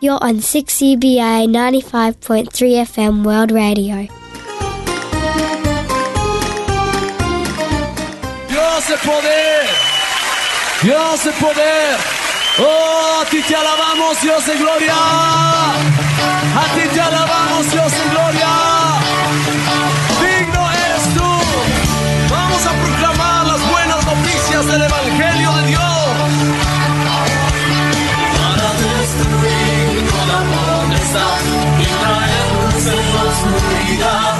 You're on 6CBA 95.3 FM World Radio. Dios poder. Dios es poder. Oh, a ti te alabamos, Dios de gloria. A ti te alabamos, Dios de gloria. Oscuridad.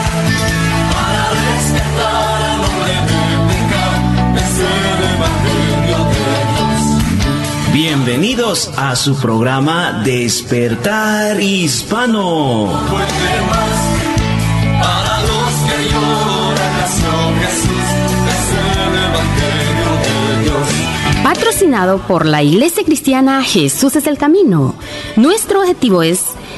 Para rescatar al hombre de pecado. Es el Evangelio de Dios. Bienvenidos a su programa Despertar Hispano. puede más. Para los que lloran nació Jesús, es el Evangelio de Dios. Patrocinado por la Iglesia Cristiana Jesús es el Camino. Nuestro objetivo es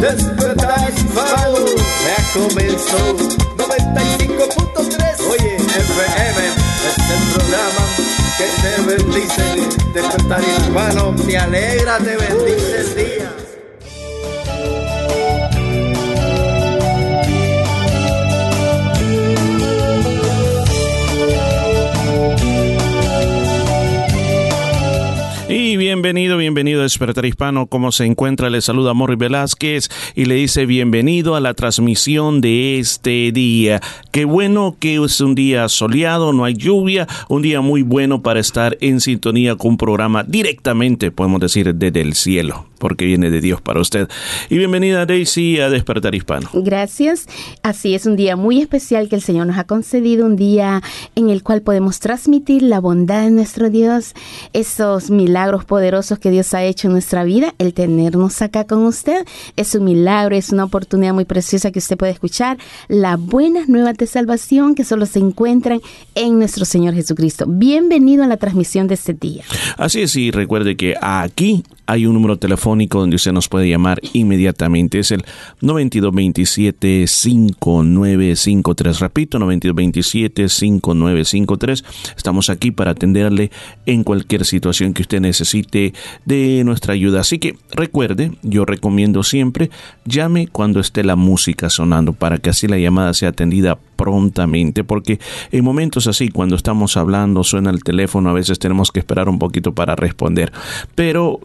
Despertar hispano ya comenzó. 95.3. Oye, FM es el programa que te bendice. Despertar hispano, te alegra, te bendice el día. Bienvenido, bienvenido a Despertar Hispano. ¿Cómo se encuentra? Le saluda Morri Velázquez y le dice bienvenido a la transmisión de este día. Qué bueno que es un día soleado, no hay lluvia, un día muy bueno para estar en sintonía con un programa directamente, podemos decir, desde el cielo, porque viene de Dios para usted. Y bienvenida Daisy a Despertar Hispano. Gracias. Así es un día muy especial que el Señor nos ha concedido, un día en el cual podemos transmitir la bondad de nuestro Dios, esos milagros poderosos que Dios ha hecho en nuestra vida, el tenernos acá con usted es un milagro, es una oportunidad muy preciosa que usted puede escuchar las buenas nuevas de salvación que solo se encuentran en nuestro Señor Jesucristo. Bienvenido a la transmisión de este día. Así es, y recuerde que aquí hay un número telefónico donde usted nos puede llamar inmediatamente. Es el 9227-5953. Repito, 9227-5953. Estamos aquí para atenderle en cualquier situación que usted necesite de nuestra ayuda. Así que recuerde, yo recomiendo siempre, llame cuando esté la música sonando para que así la llamada sea atendida prontamente, porque en momentos así, cuando estamos hablando, suena el teléfono, a veces tenemos que esperar un poquito para responder. Pero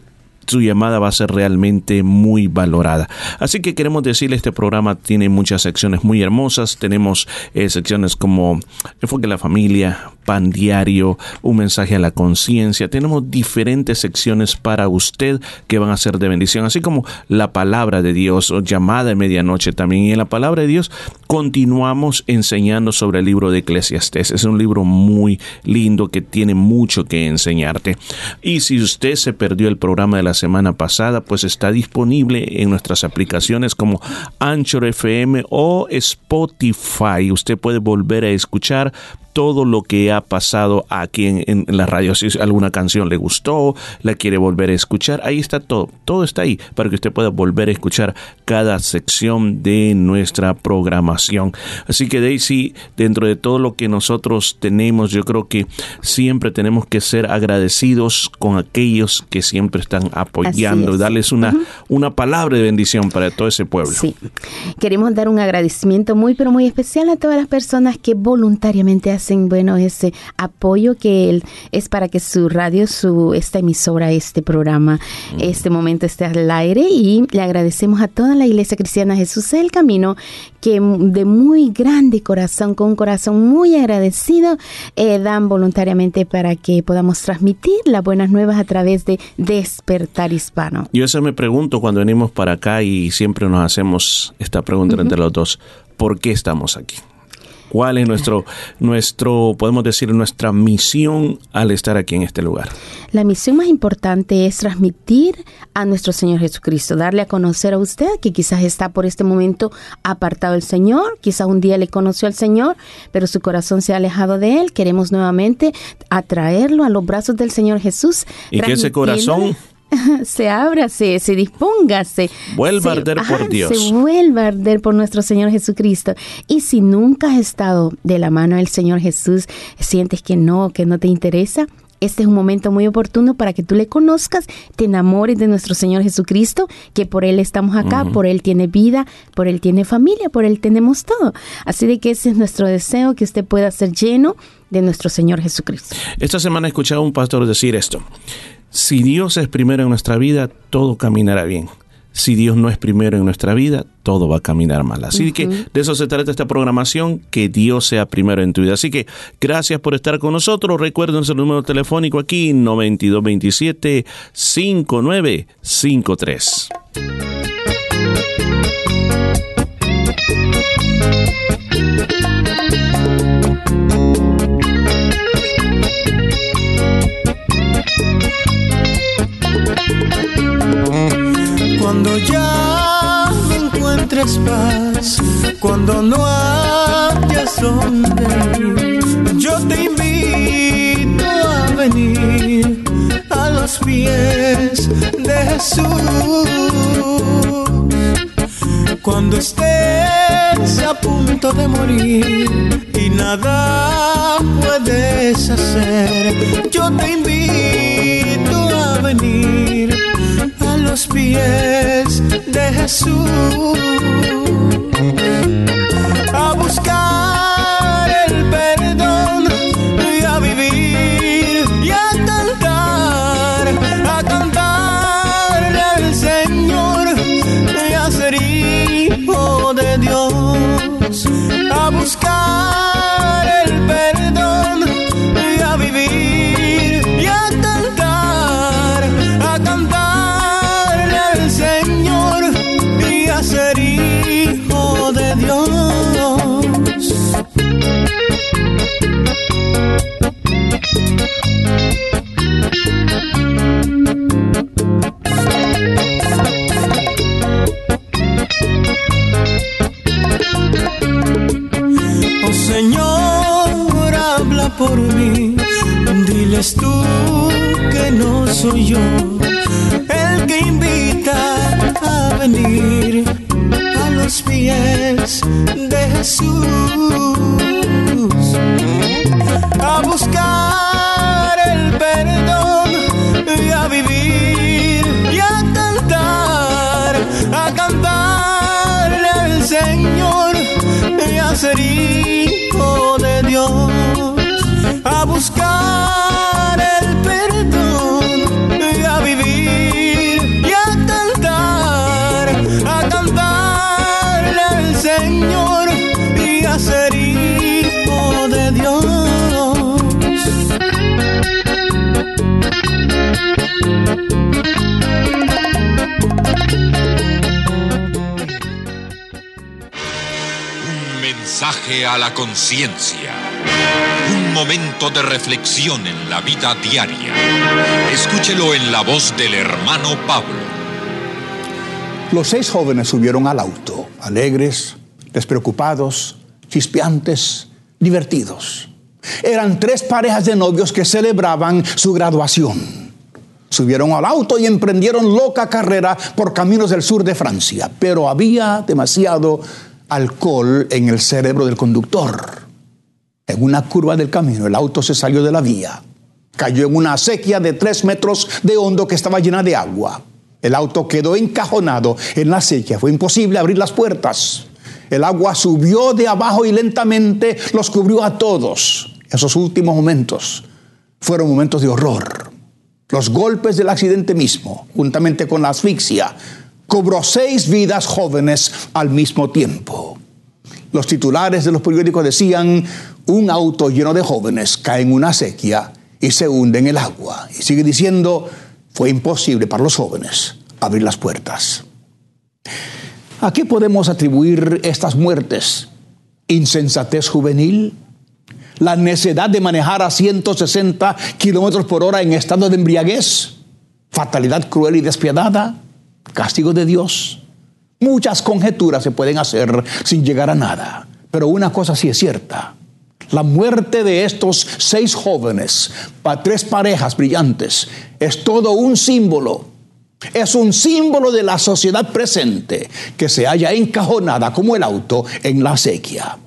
su llamada va a ser realmente muy valorada. Así que queremos decirle, este programa tiene muchas secciones muy hermosas. Tenemos eh, secciones como Enfoque a la Familia, Pan Diario, Un Mensaje a la Conciencia. Tenemos diferentes secciones para usted que van a ser de bendición, así como la Palabra de Dios o llamada de medianoche también. Y en la Palabra de Dios continuamos enseñando sobre el libro de Eclesiastés. Es un libro muy lindo que tiene mucho que enseñarte. Y si usted se perdió el programa de la semana pasada, pues está disponible en nuestras aplicaciones como Anchor FM o Spotify. Usted puede volver a escuchar todo lo que ha pasado aquí en, en, la radio. Si alguna canción le gustó, la quiere volver a escuchar, ahí está todo. Todo está ahí para que usted pueda volver a escuchar cada sección de nuestra programación. Así que Daisy, dentro de todo lo que nosotros tenemos, yo creo que siempre tenemos que ser agradecidos con aquellos que siempre están apoyando y darles una, uh -huh. una palabra de bendición para todo ese pueblo. Sí, queremos dar un agradecimiento muy, pero muy especial a todas las personas que voluntariamente hacen bueno ese apoyo que es para que su radio, su esta emisora, este programa, mm. este momento esté al aire y le agradecemos a toda la Iglesia Cristiana Jesús el Camino que de muy grande corazón, con un corazón muy agradecido, eh, dan voluntariamente para que podamos transmitir las buenas nuevas a través de Despertar Hispano. Yo eso me pregunto cuando venimos para acá y siempre nos hacemos esta pregunta uh -huh. entre los dos, ¿por qué estamos aquí? ¿Cuál es nuestro, nuestro, podemos decir, nuestra misión al estar aquí en este lugar? La misión más importante es transmitir a nuestro Señor Jesucristo, darle a conocer a usted que quizás está por este momento apartado del Señor, quizás un día le conoció al Señor, pero su corazón se ha alejado de Él. Queremos nuevamente atraerlo a los brazos del Señor Jesús. Y que ese corazón se abra, se, se disponga, se vuelva a arder por Dios. Se vuelva a arder por nuestro Señor Jesucristo. Y si nunca has estado de la mano del Señor Jesús, sientes que no, que no te interesa, este es un momento muy oportuno para que tú le conozcas, te enamores de nuestro Señor Jesucristo, que por Él estamos acá, por Él tiene vida, por Él tiene familia, por Él tenemos todo. Así de que ese es nuestro deseo, que usted pueda ser lleno de nuestro Señor Jesucristo. Esta semana he escuchado a un pastor decir esto si Dios es primero en nuestra vida, todo caminará bien. Si Dios no es primero en nuestra vida, todo va a caminar mal. Así que de eso se trata esta programación, que Dios sea primero en tu vida. Así que gracias por estar con nosotros. Recuerden el número telefónico aquí, 9227 5953. Cuando ya no encuentres paz, cuando no hayas donde yo te invito a venir a los pies de Jesús. Cuando estés a punto de morir. Y nada puedes hacer, yo te invito a venir a los pies de Jesús Oh Señor, habla por mí. Diles tú que no soy yo el que invita a venir a los pies de Jesús. A buscar el perdón y a vivir y a cantar, a cantarle al Señor y a ser hijo de Dios, a buscar a la conciencia. Un momento de reflexión en la vida diaria. Escúchelo en la voz del hermano Pablo. Los seis jóvenes subieron al auto, alegres, despreocupados, chispeantes, divertidos. Eran tres parejas de novios que celebraban su graduación. Subieron al auto y emprendieron loca carrera por caminos del sur de Francia, pero había demasiado alcohol en el cerebro del conductor. En una curva del camino el auto se salió de la vía. Cayó en una acequia de tres metros de hondo que estaba llena de agua. El auto quedó encajonado en la acequia. Fue imposible abrir las puertas. El agua subió de abajo y lentamente los cubrió a todos. Esos últimos momentos fueron momentos de horror. Los golpes del accidente mismo, juntamente con la asfixia, cobró seis vidas jóvenes al mismo tiempo. Los titulares de los periódicos decían, un auto lleno de jóvenes cae en una sequía y se hunde en el agua. Y sigue diciendo, fue imposible para los jóvenes abrir las puertas. ¿A qué podemos atribuir estas muertes? insensatez juvenil, la necedad de manejar a 160 kilómetros por hora en estado de embriaguez, fatalidad cruel y despiadada, castigo de Dios. Muchas conjeturas se pueden hacer sin llegar a nada, pero una cosa sí es cierta. La muerte de estos seis jóvenes, tres parejas brillantes, es todo un símbolo. Es un símbolo de la sociedad presente que se halla encajonada como el auto en la sequía.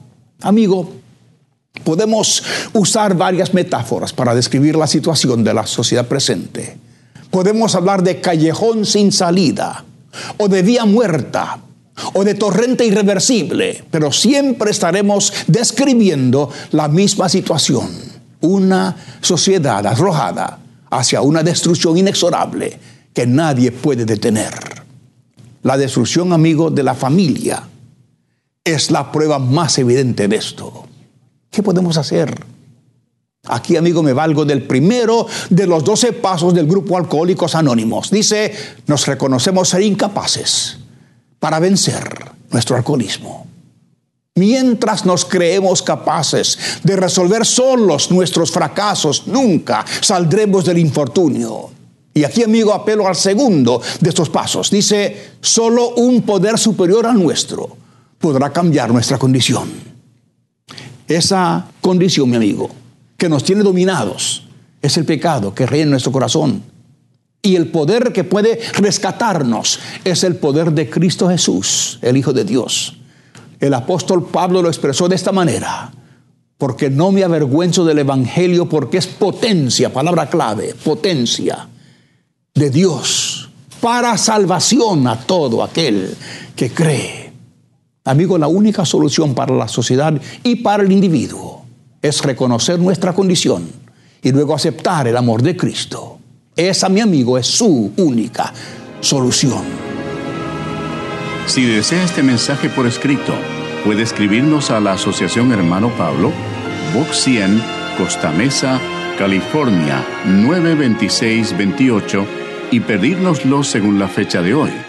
Amigo, podemos usar varias metáforas para describir la situación de la sociedad presente. Podemos hablar de callejón sin salida o de vía muerta o de torrente irreversible, pero siempre estaremos describiendo la misma situación, una sociedad arrojada hacia una destrucción inexorable que nadie puede detener. La destrucción, amigo, de la familia es la prueba más evidente de esto. ¿Qué podemos hacer? Aquí, amigo, me valgo del primero de los doce pasos del grupo Alcohólicos Anónimos. Dice, nos reconocemos ser incapaces para vencer nuestro alcoholismo. Mientras nos creemos capaces de resolver solos nuestros fracasos, nunca saldremos del infortunio. Y aquí, amigo, apelo al segundo de estos pasos. Dice, solo un poder superior al nuestro podrá cambiar nuestra condición. Esa condición, mi amigo, que nos tiene dominados, es el pecado que reina en nuestro corazón. Y el poder que puede rescatarnos es el poder de Cristo Jesús, el Hijo de Dios. El apóstol Pablo lo expresó de esta manera, porque no me avergüenzo del Evangelio, porque es potencia, palabra clave, potencia de Dios para salvación a todo aquel que cree. Amigo, la única solución para la sociedad y para el individuo es reconocer nuestra condición y luego aceptar el amor de Cristo. Esa, mi amigo, es su única solución. Si desea este mensaje por escrito, puede escribirnos a la Asociación Hermano Pablo, Box 100, Costa Mesa, California 92628 y pedírnoslo según la fecha de hoy.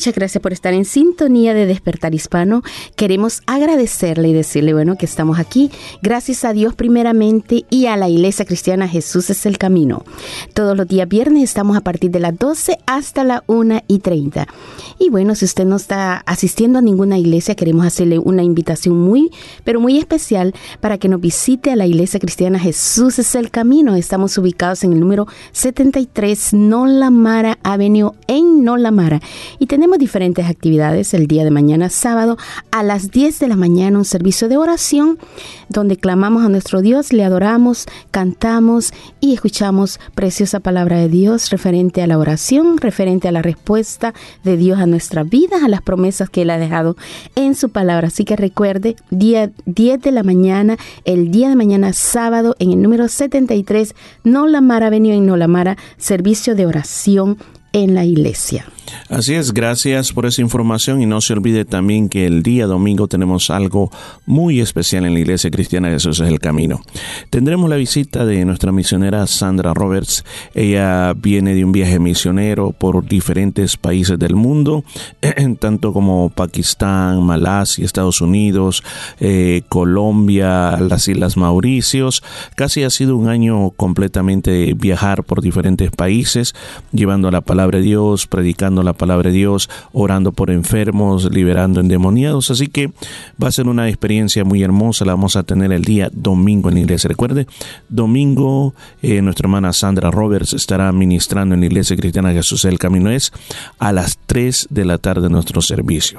Muchas gracias por estar en sintonía de Despertar Hispano. Queremos agradecerle y decirle, bueno, que estamos aquí. Gracias a Dios primeramente y a la Iglesia Cristiana Jesús es el camino. Todos los días viernes estamos a partir de las 12 hasta la 1 y 30. Y bueno, si usted no está asistiendo a ninguna iglesia, queremos hacerle una invitación muy, pero muy especial para que nos visite a la Iglesia Cristiana Jesús es el camino. Estamos ubicados en el número 73 Nolamara Avenue en Nolamara. Y tenemos diferentes actividades el día de mañana, sábado, a las 10 de la mañana, un servicio de oración donde clamamos a nuestro Dios, le adoramos, cantamos y escuchamos preciosa palabra de Dios referente a la oración, referente a la respuesta de Dios a nuestra vida, a las promesas que Él ha dejado en su palabra. Así que recuerde, día 10 de la mañana, el día de mañana, sábado, en el número 73, No la Mara, venido en No la Mara, servicio de oración en la iglesia. Así es, gracias por esa información y no se olvide también que el día domingo tenemos algo muy especial en la Iglesia Cristiana Jesús es el Camino. Tendremos la visita de nuestra misionera Sandra Roberts. Ella viene de un viaje misionero por diferentes países del mundo, tanto como Pakistán, Malasia, Estados Unidos, eh, Colombia, las Islas Mauricios. Casi ha sido un año completamente viajar por diferentes países, llevando la palabra de Dios, predicando la palabra de Dios, orando por enfermos, liberando endemoniados. Así que va a ser una experiencia muy hermosa. La vamos a tener el día domingo en la iglesia. Recuerde, domingo eh, nuestra hermana Sandra Roberts estará ministrando en la iglesia cristiana Jesús el Camino. Es a las 3 de la tarde nuestro servicio.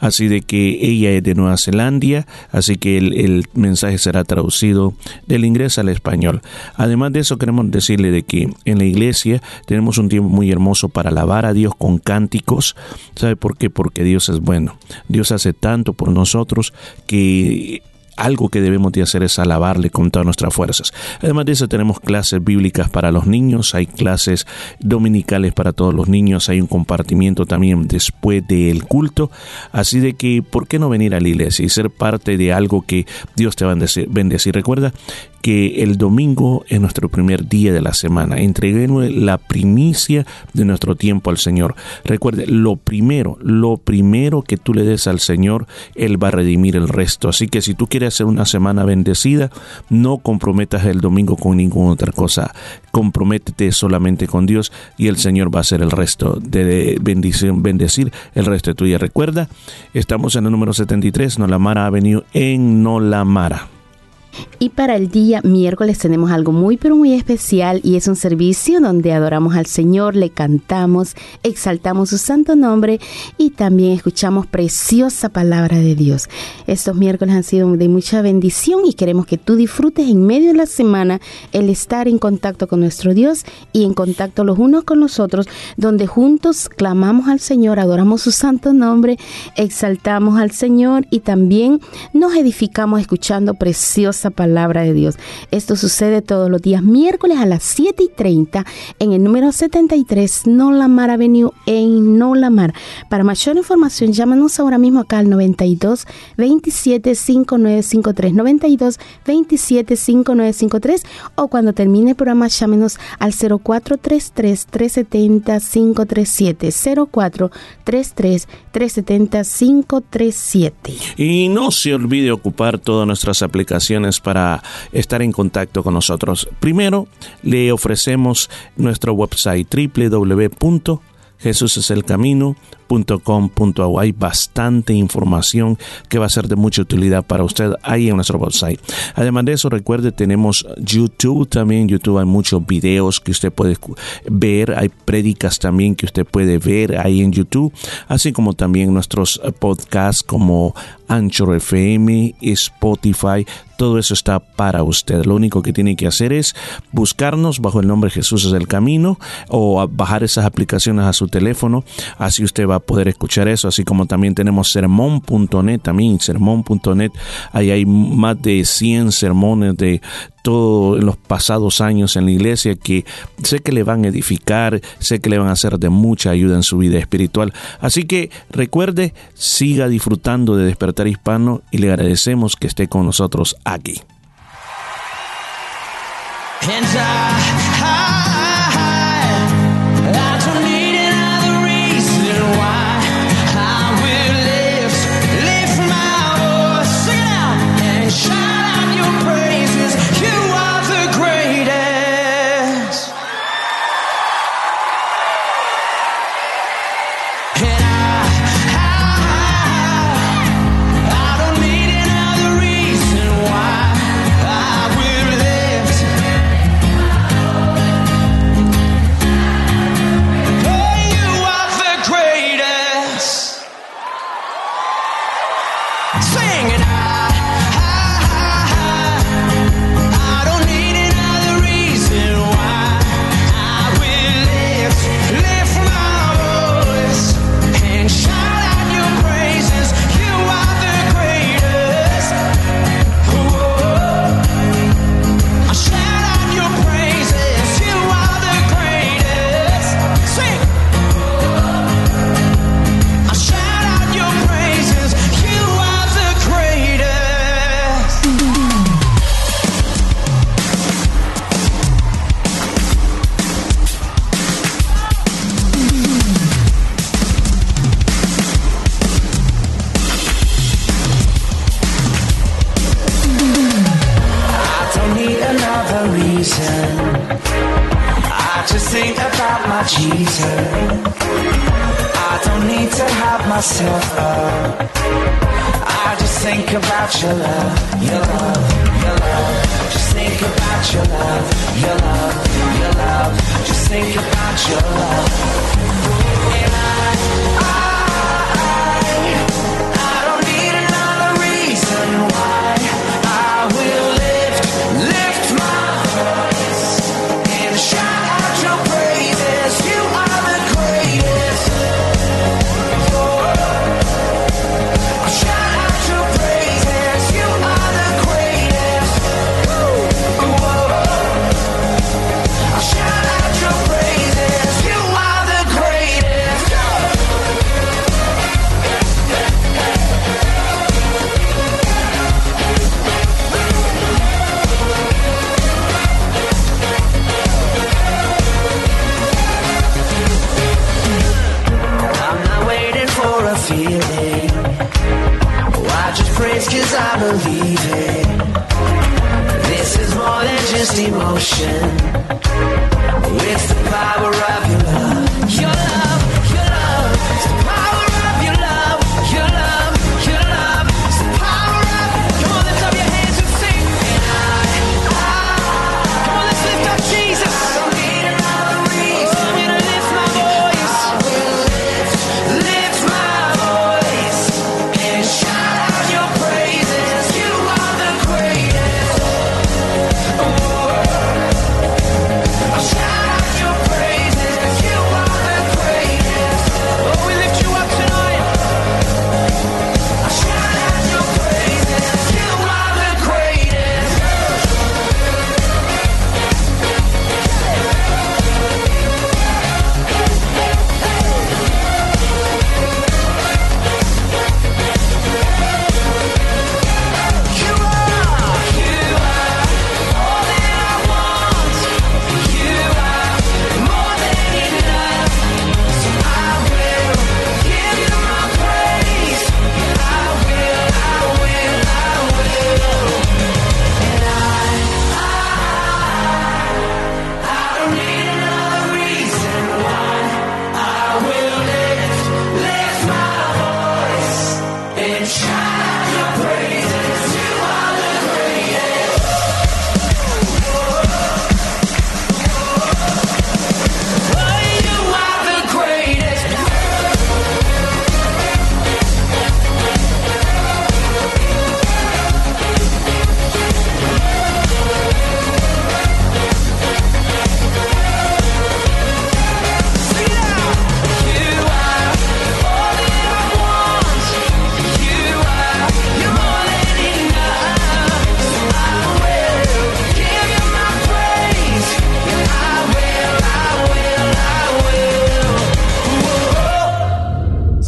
Así de que ella es de Nueva Zelanda, así que el, el mensaje será traducido del inglés al español. Además de eso, queremos decirle de que en la iglesia tenemos un tiempo muy hermoso para alabar a Dios con cánticos. ¿Sabe por qué? Porque Dios es bueno. Dios hace tanto por nosotros que algo que debemos de hacer es alabarle con todas nuestras fuerzas. Además de eso tenemos clases bíblicas para los niños, hay clases dominicales para todos los niños, hay un compartimiento también después del culto, así de que ¿por qué no venir a la iglesia y ser parte de algo que Dios te va a bendecir? Recuerda que el domingo es nuestro primer día de la semana. Entreguemos la primicia de nuestro tiempo al Señor. Recuerde, lo primero, lo primero que tú le des al Señor, Él va a redimir el resto. Así que si tú quieres hacer una semana bendecida, no comprometas el domingo con ninguna otra cosa. Comprométete solamente con Dios y el Señor va a hacer el resto de bendición, bendecir el resto de tu día. Recuerda, estamos en el número 73, Nolamara Avenue en Nolamara. Y para el día miércoles tenemos algo muy pero muy especial y es un servicio donde adoramos al Señor, le cantamos, exaltamos su santo nombre y también escuchamos preciosa palabra de Dios. Estos miércoles han sido de mucha bendición y queremos que tú disfrutes en medio de la semana el estar en contacto con nuestro Dios y en contacto los unos con los otros, donde juntos clamamos al Señor, adoramos su santo nombre, exaltamos al Señor y también nos edificamos escuchando preciosa palabra de Dios. Esto sucede todos los días miércoles a las 7 y 30 en el número 73 Nolamar Avenue en Nolamar. Para mayor información, llámanos ahora mismo acá al 92 27 5953 92 27 5953 o cuando termine el programa llámenos al 0433 370 537 0433 370 537. Y no se olvide ocupar todas nuestras aplicaciones para estar en contacto con nosotros. Primero, le ofrecemos nuestro website www.jesuseselcamino.com hay bastante información que va a ser de mucha utilidad para usted ahí en nuestro website. Además de eso, recuerde, tenemos YouTube también. YouTube hay muchos videos que usted puede ver. Hay prédicas también que usted puede ver ahí en YouTube. Así como también nuestros podcasts como Anchor FM, Spotify, todo eso está para usted. Lo único que tiene que hacer es buscarnos bajo el nombre Jesús es el camino o bajar esas aplicaciones a su teléfono. Así usted va poder escuchar eso, así como también tenemos sermón.net, también sermón.net, ahí hay más de 100 sermones de todo en los pasados años en la iglesia que sé que le van a edificar, sé que le van a hacer de mucha ayuda en su vida espiritual. Así que recuerde, siga disfrutando de Despertar Hispano y le agradecemos que esté con nosotros aquí.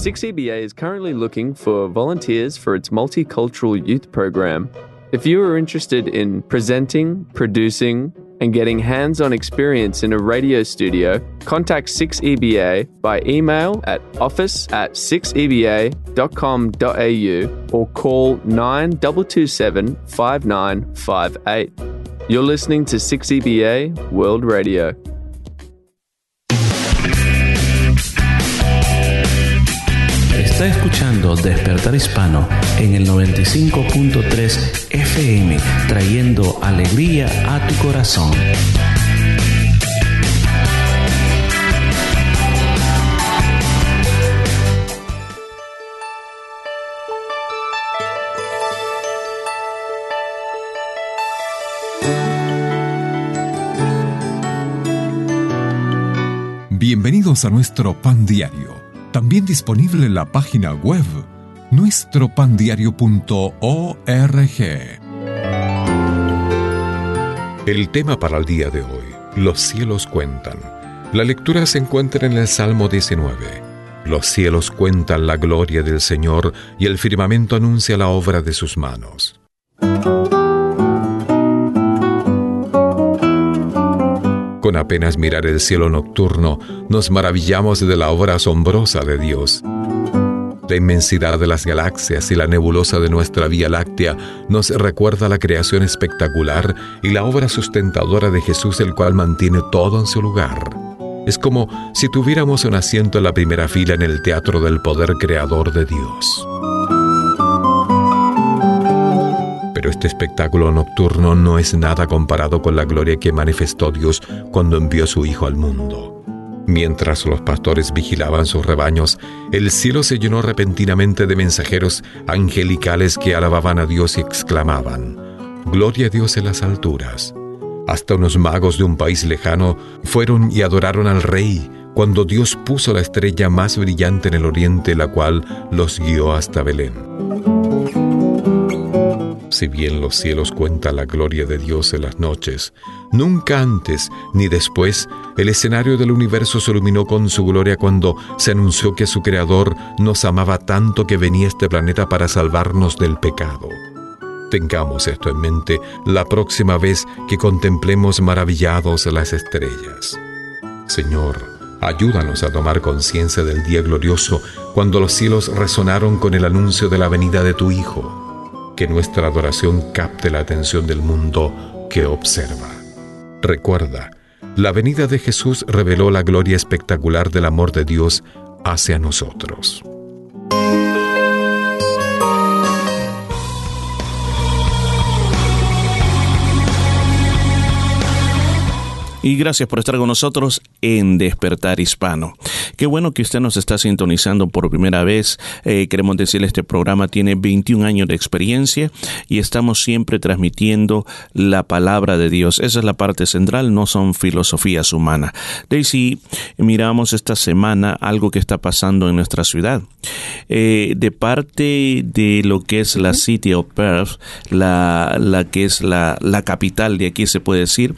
6EBA is currently looking for volunteers for its multicultural youth program. If you are interested in presenting, producing, and getting hands on experience in a radio studio, contact 6EBA by email at office at 6EBA.com.au or call 9227 5958. You're listening to 6EBA World Radio. Está escuchando Despertar Hispano en el 95.3 FM, trayendo alegría a tu corazón. Bienvenidos a nuestro pan diario, también disponible en la página web nuestropandiario.org. El tema para el día de hoy, los cielos cuentan. La lectura se encuentra en el Salmo 19. Los cielos cuentan la gloria del Señor y el firmamento anuncia la obra de sus manos. Con apenas mirar el cielo nocturno, nos maravillamos de la obra asombrosa de Dios. La inmensidad de las galaxias y la nebulosa de nuestra Vía Láctea nos recuerda la creación espectacular y la obra sustentadora de Jesús, el cual mantiene todo en su lugar. Es como si tuviéramos un asiento en la primera fila en el teatro del poder creador de Dios. Este espectáculo nocturno no es nada comparado con la gloria que manifestó Dios cuando envió a su Hijo al mundo. Mientras los pastores vigilaban sus rebaños, el cielo se llenó repentinamente de mensajeros angelicales que alababan a Dios y exclamaban, Gloria a Dios en las alturas. Hasta unos magos de un país lejano fueron y adoraron al Rey cuando Dios puso la estrella más brillante en el oriente, la cual los guió hasta Belén. Si bien los cielos cuentan la gloria de Dios en las noches, nunca antes ni después el escenario del universo se iluminó con su gloria cuando se anunció que su Creador nos amaba tanto que venía a este planeta para salvarnos del pecado. Tengamos esto en mente la próxima vez que contemplemos maravillados las estrellas. Señor, ayúdanos a tomar conciencia del día glorioso cuando los cielos resonaron con el anuncio de la venida de tu Hijo que nuestra adoración capte la atención del mundo que observa. Recuerda, la venida de Jesús reveló la gloria espectacular del amor de Dios hacia nosotros. Y gracias por estar con nosotros en Despertar Hispano. Qué bueno que usted nos está sintonizando por primera vez. Eh, queremos decirle, este programa tiene 21 años de experiencia y estamos siempre transmitiendo la palabra de Dios. Esa es la parte central, no son filosofías humanas. Daisy, miramos esta semana algo que está pasando en nuestra ciudad. Eh, de parte de lo que es la City of Perth, la, la que es la, la capital de aquí, se puede decir,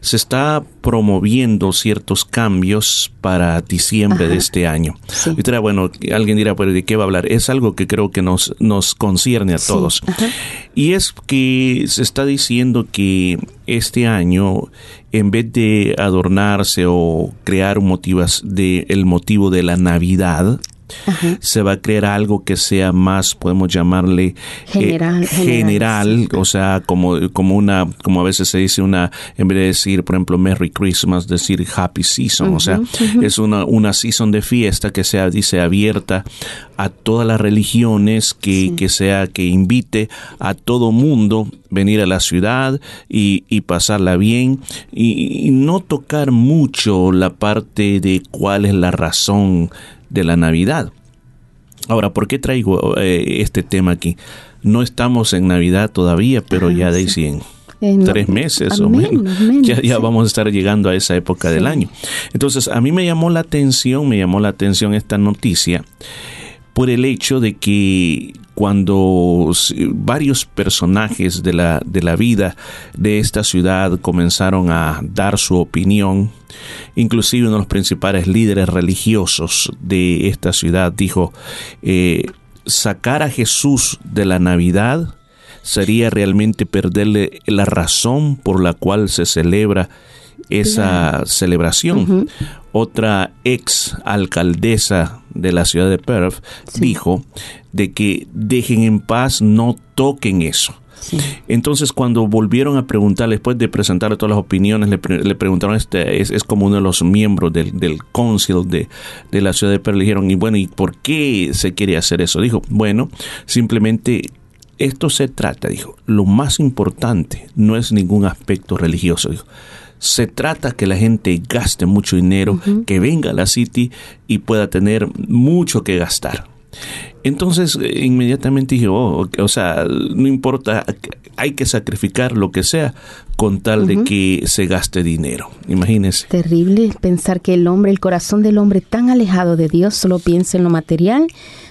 se está promoviendo ciertos cambios para diciembre de este año. Y dirá, bueno, alguien dirá, pero ¿de qué va a hablar? Es algo que creo que nos, nos concierne a todos. Y es que se está diciendo que este año, en vez de adornarse o crear un de, el motivo de la Navidad, se va a crear algo que sea más, podemos llamarle eh, general, general, o sea, como, como una, como a veces se dice una, en vez de decir, por ejemplo, Merry Christmas, decir Happy Season, o sea, es una, una season de fiesta que sea, dice, abierta a todas las religiones, que, que sea, que invite a todo mundo venir a la ciudad y, y pasarla bien. Y, y no tocar mucho la parte de cuál es la razón de la Navidad. Ahora, ¿por qué traigo eh, este tema aquí? No estamos en Navidad todavía, pero ya de en Eh, tres meses o menos, ya, ya vamos a estar llegando a esa época del año. Entonces, a mí me llamó la atención, me llamó la atención esta noticia por el hecho de que cuando varios personajes de la, de la vida de esta ciudad comenzaron a dar su opinión, inclusive uno de los principales líderes religiosos de esta ciudad dijo, eh, sacar a Jesús de la Navidad sería realmente perderle la razón por la cual se celebra esa celebración. Otra ex alcaldesa de la ciudad de Perth dijo de que dejen en paz, no toquen eso. Entonces, cuando volvieron a preguntar, después de presentar todas las opiniones, le, le preguntaron, este es, es, como uno de los miembros del, del council de, de, la ciudad de Perth, le dijeron, y bueno, ¿y por qué se quiere hacer eso? Dijo, bueno, simplemente esto se trata, dijo, lo más importante no es ningún aspecto religioso, dijo se trata que la gente gaste mucho dinero, uh -huh. que venga a la City y pueda tener mucho que gastar. Entonces, inmediatamente dije, oh, o sea, no importa, hay que sacrificar lo que sea con tal uh -huh. de que se gaste dinero. Imagínese. Terrible pensar que el hombre, el corazón del hombre tan alejado de Dios, solo piensa en lo material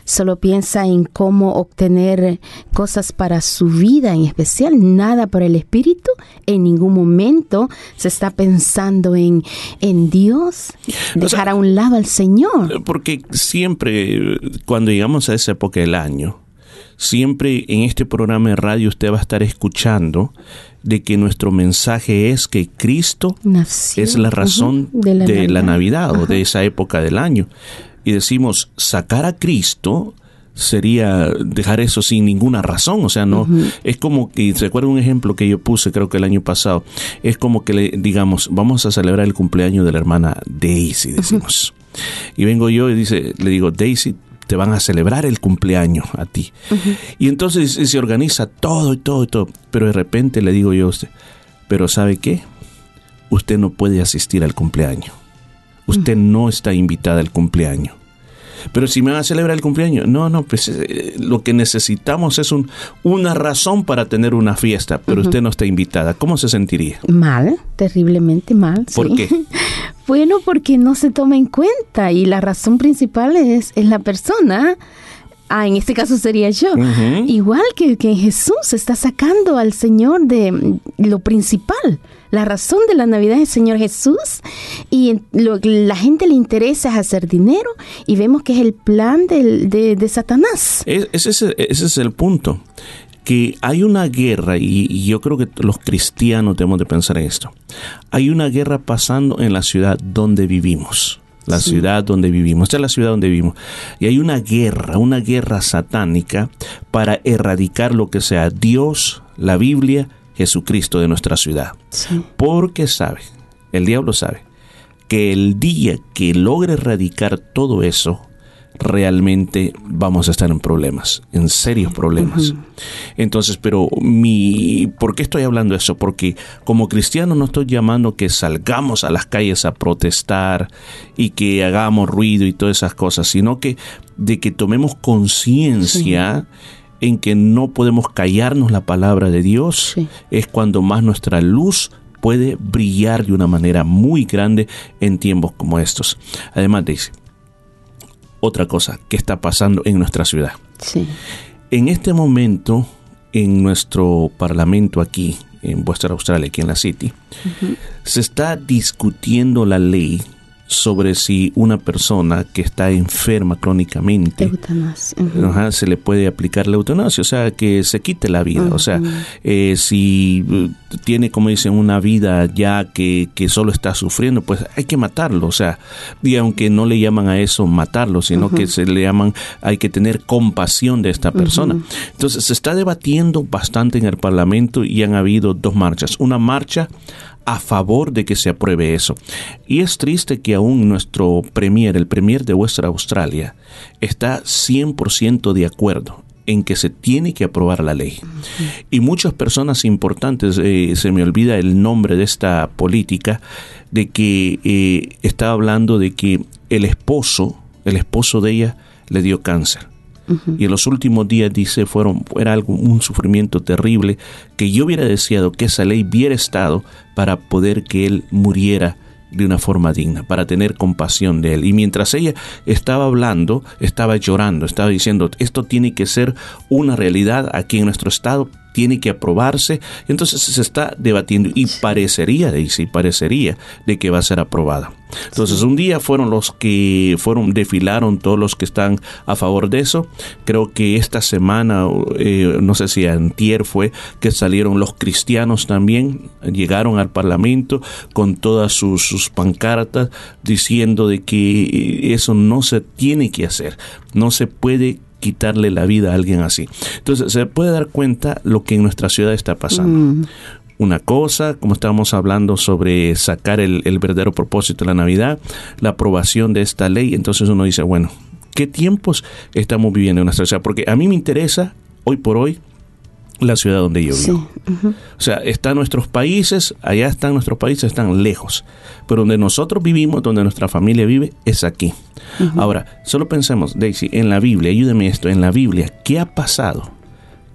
solo piensa en cómo obtener cosas para su vida en especial, nada para el espíritu. En ningún momento se está pensando en, en Dios, dejar o sea, a un lado al Señor. Porque siempre, cuando llegamos a esa época del año, siempre en este programa de radio usted va a estar escuchando de que nuestro mensaje es que Cristo Nació. es la razón de la de Navidad, la Navidad Ajá. o de esa época del año y decimos sacar a Cristo sería dejar eso sin ninguna razón, o sea, no, uh -huh. es como que, ¿se acuerda un ejemplo que yo puse creo que el año pasado? Es como que le digamos, vamos a celebrar el cumpleaños de la hermana Daisy, decimos. Uh -huh. Y vengo yo y dice, le digo, Daisy, te van a celebrar el cumpleaños a ti. Uh -huh. Y entonces se organiza todo y todo y todo, pero de repente le digo yo a usted, pero ¿sabe qué? Usted no puede asistir al cumpleaños usted no está invitada al cumpleaños. Pero si me van a celebrar el cumpleaños, no, no, pues eh, lo que necesitamos es un, una razón para tener una fiesta, pero uh -huh. usted no está invitada. ¿Cómo se sentiría? Mal, terriblemente mal. ¿Por sí. qué? Bueno, porque no se toma en cuenta y la razón principal es, es la persona. Ah, en este caso sería yo. Uh -huh. Igual que, que Jesús está sacando al Señor de lo principal. La razón de la Navidad es Señor Jesús y lo que la gente le interesa es hacer dinero y vemos que es el plan del, de, de, Satanás. Es, ese, ese, es el punto, que hay una guerra y, y, yo creo que los cristianos debemos de pensar en esto. Hay una guerra pasando en la ciudad donde vivimos. La sí. ciudad donde vivimos, esta es la ciudad donde vivimos. Y hay una guerra, una guerra satánica para erradicar lo que sea Dios, la Biblia Jesucristo de nuestra ciudad. Porque sabe, el diablo sabe, que el día que logre erradicar todo eso, realmente vamos a estar en problemas, en serios problemas. Entonces, pero mi, ¿por qué estoy hablando de eso? Porque como cristiano no estoy llamando que salgamos a las calles a protestar y que hagamos ruido y todas esas cosas, sino que de que tomemos conciencia en que no podemos callarnos la palabra de Dios, es cuando más nuestra luz puede brillar de una manera muy grande en tiempos como estos. Además dice, otra cosa que está pasando en nuestra ciudad. En este momento, en nuestro parlamento aquí, en Western Australia, aquí en la City, se está discutiendo la ley sobre si una persona que está enferma crónicamente ajá, se le puede aplicar la eutanasia, o sea, que se quite la vida. O sea, eh, si eh, tiene, como dicen, una vida ya que, que, solo está sufriendo, pues hay que matarlo. O sea, y aunque no le llaman a eso matarlo, sino que se le llaman, hay que tener compasión de esta persona. Entonces, se está debatiendo bastante en el Parlamento y han habido dos marchas. Una marcha a favor de que se apruebe eso. Y es triste que aún nuestro premier, el premier de Western Australia, está 100% de acuerdo en que se tiene que aprobar la ley. Y muchas personas importantes, eh, se me olvida el nombre de esta política, de que eh, estaba hablando de que el esposo, el esposo de ella, le dio cáncer y en los últimos días dice fueron era algo un sufrimiento terrible que yo hubiera deseado que esa ley hubiera estado para poder que él muriera de una forma digna, para tener compasión de él. Y mientras ella estaba hablando, estaba llorando, estaba diciendo, esto tiene que ser una realidad aquí en nuestro estado, tiene que aprobarse. Entonces se está debatiendo y parecería, parecería de que va a ser aprobada. Entonces un día fueron los que fueron, desfilaron todos los que están a favor de eso. Creo que esta semana, eh, no sé si antier fue, que salieron los cristianos también, llegaron al Parlamento con todas sus, sus pancartas diciendo de que eso no se tiene que hacer, no se puede quitarle la vida a alguien así. Entonces se puede dar cuenta lo que en nuestra ciudad está pasando. Mm. Una cosa, como estábamos hablando sobre sacar el, el verdadero propósito de la Navidad, la aprobación de esta ley, entonces uno dice, bueno, ¿qué tiempos estamos viviendo en nuestra ciudad? Porque a mí me interesa, hoy por hoy, la ciudad donde yo vivo. O sea, están nuestros países, allá están nuestros países, están lejos. Pero donde nosotros vivimos, donde nuestra familia vive, es aquí. Ahora, solo pensemos, Daisy, en la Biblia, ayúdeme esto, en la Biblia, ¿qué ha pasado?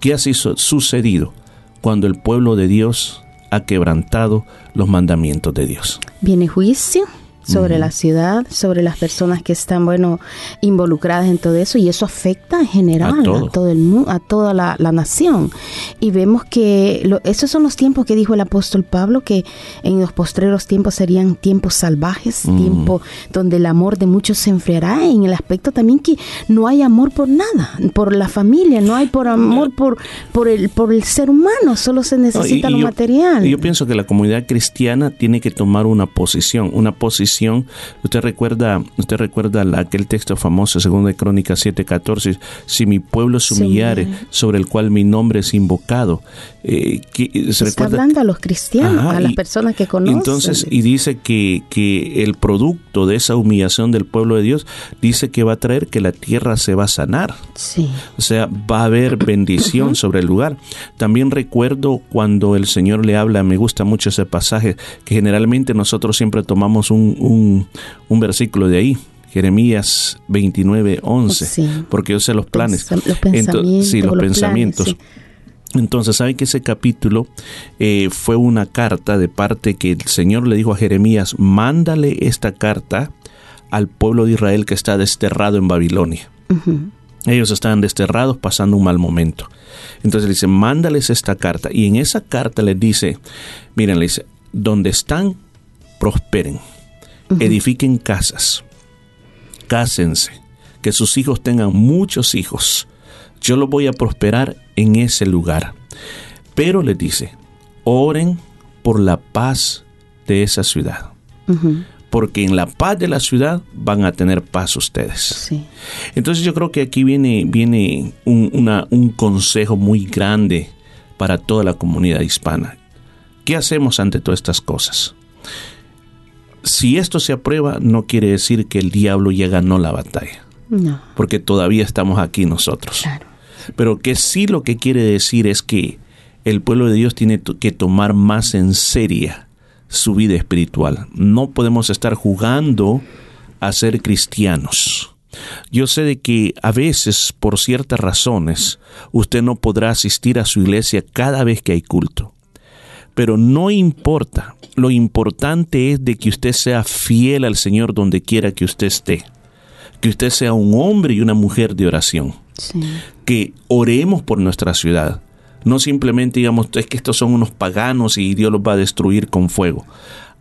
¿Qué ha sucedido cuando el pueblo de Dios ha quebrantado los mandamientos de Dios? Viene juicio sobre la ciudad, sobre las personas que están, bueno, involucradas en todo eso y eso afecta en general a todo, el mundo, a toda la, nación. Y vemos que esos son los tiempos que dijo el apóstol Pablo, que en los postreros tiempos serían tiempos salvajes, tiempos donde el amor de muchos se enfriará, en el aspecto también que no hay amor por nada, por la familia, no hay por amor por, por, el, por el ser humano, solo se necesita lo material. Yo pienso que la comunidad cristiana tiene que tomar una posición, una posición Usted recuerda, usted recuerda aquel texto famoso, segundo de Crónicas 7:14, si mi pueblo se humillare, sobre el cual mi nombre es invocado. Eh, se Está hablando a los cristianos, a las personas que conocen. Entonces, y dice que, que el producto de esa humillación del pueblo de Dios, dice que va a traer que la tierra se va a sanar. Sí. O sea, va a haber bendición sobre el lugar. También recuerdo cuando el Señor le habla, me gusta mucho ese pasaje, que generalmente nosotros siempre tomamos un, un, versículo de ahí. Jeremías 29, 11, porque yo sé los planes, los pensamientos, sí, los, pensamientos. Entonces, ¿saben que ese capítulo eh, fue una carta de parte que el Señor le dijo a Jeremías, mándale esta carta al pueblo de Israel que está desterrado en Babilonia. Ellos estaban desterrados pasando un mal momento. Entonces le dice, mándales esta carta. Y en esa carta les dice, miren, le dice, donde están, prosperen edifiquen casas, cásense, que sus hijos tengan muchos hijos. Yo los voy a prosperar en ese lugar. Pero les dice, oren por la paz de esa ciudad. Porque en la paz de la ciudad van a tener paz ustedes. Entonces yo creo que aquí viene, viene un, un consejo muy grande para toda la comunidad hispana. ¿Qué hacemos ante todas estas cosas? Si esto se aprueba, no quiere decir que el diablo ya ganó la batalla, No. porque todavía estamos aquí nosotros. Pero que sí lo que quiere decir es que el pueblo de Dios tiene que tomar más en seria su vida espiritual. No podemos estar jugando a ser cristianos. Yo sé de que a veces, por ciertas razones, usted no podrá asistir a su iglesia cada vez que hay culto. Pero no importa. Lo importante es de que usted sea fiel al Señor donde quiera que usted esté. Que usted sea un hombre y una mujer de oración. Que oremos por nuestra ciudad. No simplemente digamos, es que estos son unos paganos y Dios los va a destruir con fuego.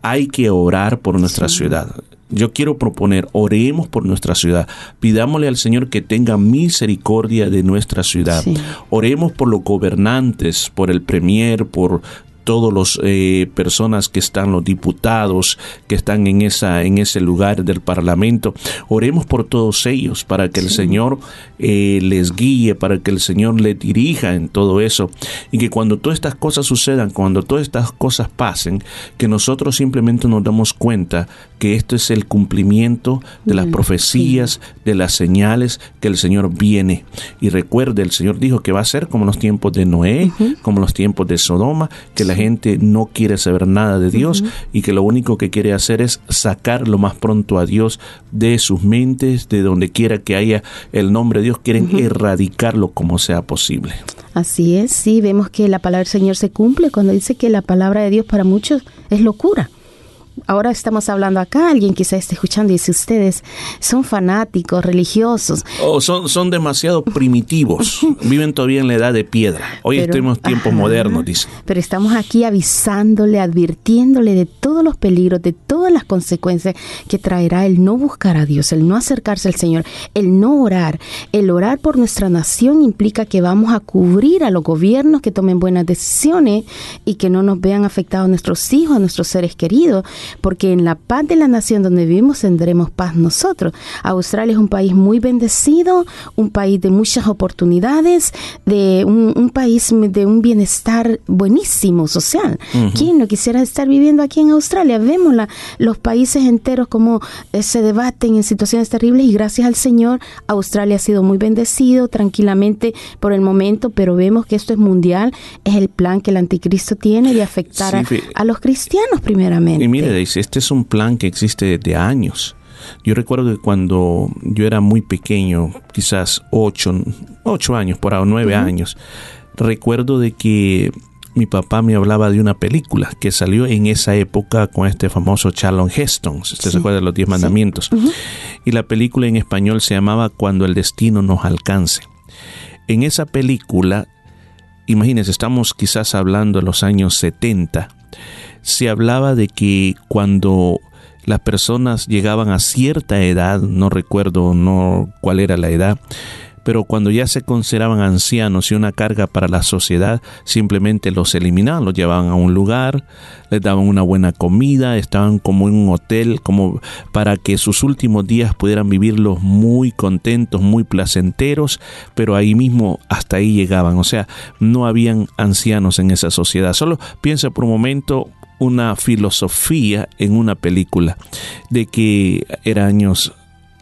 Hay que orar por nuestra ciudad. Yo quiero proponer, oremos por nuestra ciudad. Pidámosle al Señor que tenga misericordia de nuestra ciudad. Oremos por los gobernantes, por el premier, por todos los eh, personas que están los diputados que están en esa en ese lugar del parlamento. Oremos por todos ellos para que el Señor eh, les guíe para que el Señor les dirija en todo eso. Y que cuando todas estas cosas sucedan cuando todas estas cosas pasen que nosotros simplemente nos damos cuenta que esto es el cumplimiento de las Mm, profecías de las señales que el Señor viene. Y recuerde el Señor dijo que va a ser como los tiempos de Noé como los tiempos de Sodoma que la gente no quiere saber nada de Dios y que lo único que quiere hacer es sacar lo más pronto a Dios de sus mentes, de donde quiera que haya el nombre de Dios, quieren erradicarlo como sea posible. Así es, sí, vemos que la palabra del Señor se cumple cuando dice que la palabra de Dios para muchos es locura. Ahora estamos hablando acá, alguien quizá esté escuchando y dice, ustedes son fanáticos, religiosos. Oh, son, son demasiado primitivos, viven todavía en la edad de piedra. Hoy Pero- estamos en tiempos modernos, dice. Pero estamos aquí avisándole, advirtiéndole de todos los peligros, de todas las consecuencias que traerá el no buscar a Dios, el no acercarse al Señor, el no orar. El orar por nuestra nación implica que vamos a cubrir a los gobiernos que tomen buenas decisiones y que no nos vean afectados nuestros hijos, a nuestros seres queridos, porque en la paz de la nación donde vivimos tendremos paz nosotros. Australia es un país muy bendecido, un país de muchas oportunidades, de un, un país de un bienestar buenísimo social. ¿Quién no quisiera estar viviendo aquí en Australia? Vemos la- los países enteros como eh, se debaten en situaciones terribles y gracias al Señor Australia ha sido muy bendecido tranquilamente por el momento, pero vemos que esto es mundial, es el plan que el anticristo tiene de afectar a- Sí, a, los cristianos primeramente. Y mire, dice, este es un plan que existe desde años. Yo recuerdo que cuando yo era muy pequeño, quizás ocho, ocho años, por ahí, nueve Ujú. años, recuerdo de que mi papá me hablaba de una película que salió en esa época con este famoso Charlton Heston, usted se Sí. acuerda de los Diez Mandamientos. Y la película en español se llamaba Cuando el destino nos alcance. En esa película, imagínense, estamos quizás hablando de los años 70, se hablaba de que cuando las personas llegaban a cierta edad, no recuerdo no cuál era la edad, pero cuando ya se consideraban ancianos y una carga para la sociedad, simplemente los eliminaban, los llevaban a un lugar, les daban una buena comida, estaban como en un hotel, como para que sus últimos días pudieran vivirlos muy contentos, muy placenteros, pero ahí mismo hasta ahí llegaban, o sea, no habían ancianos en esa sociedad. Solo piensa por un momento una filosofía en una película de que era años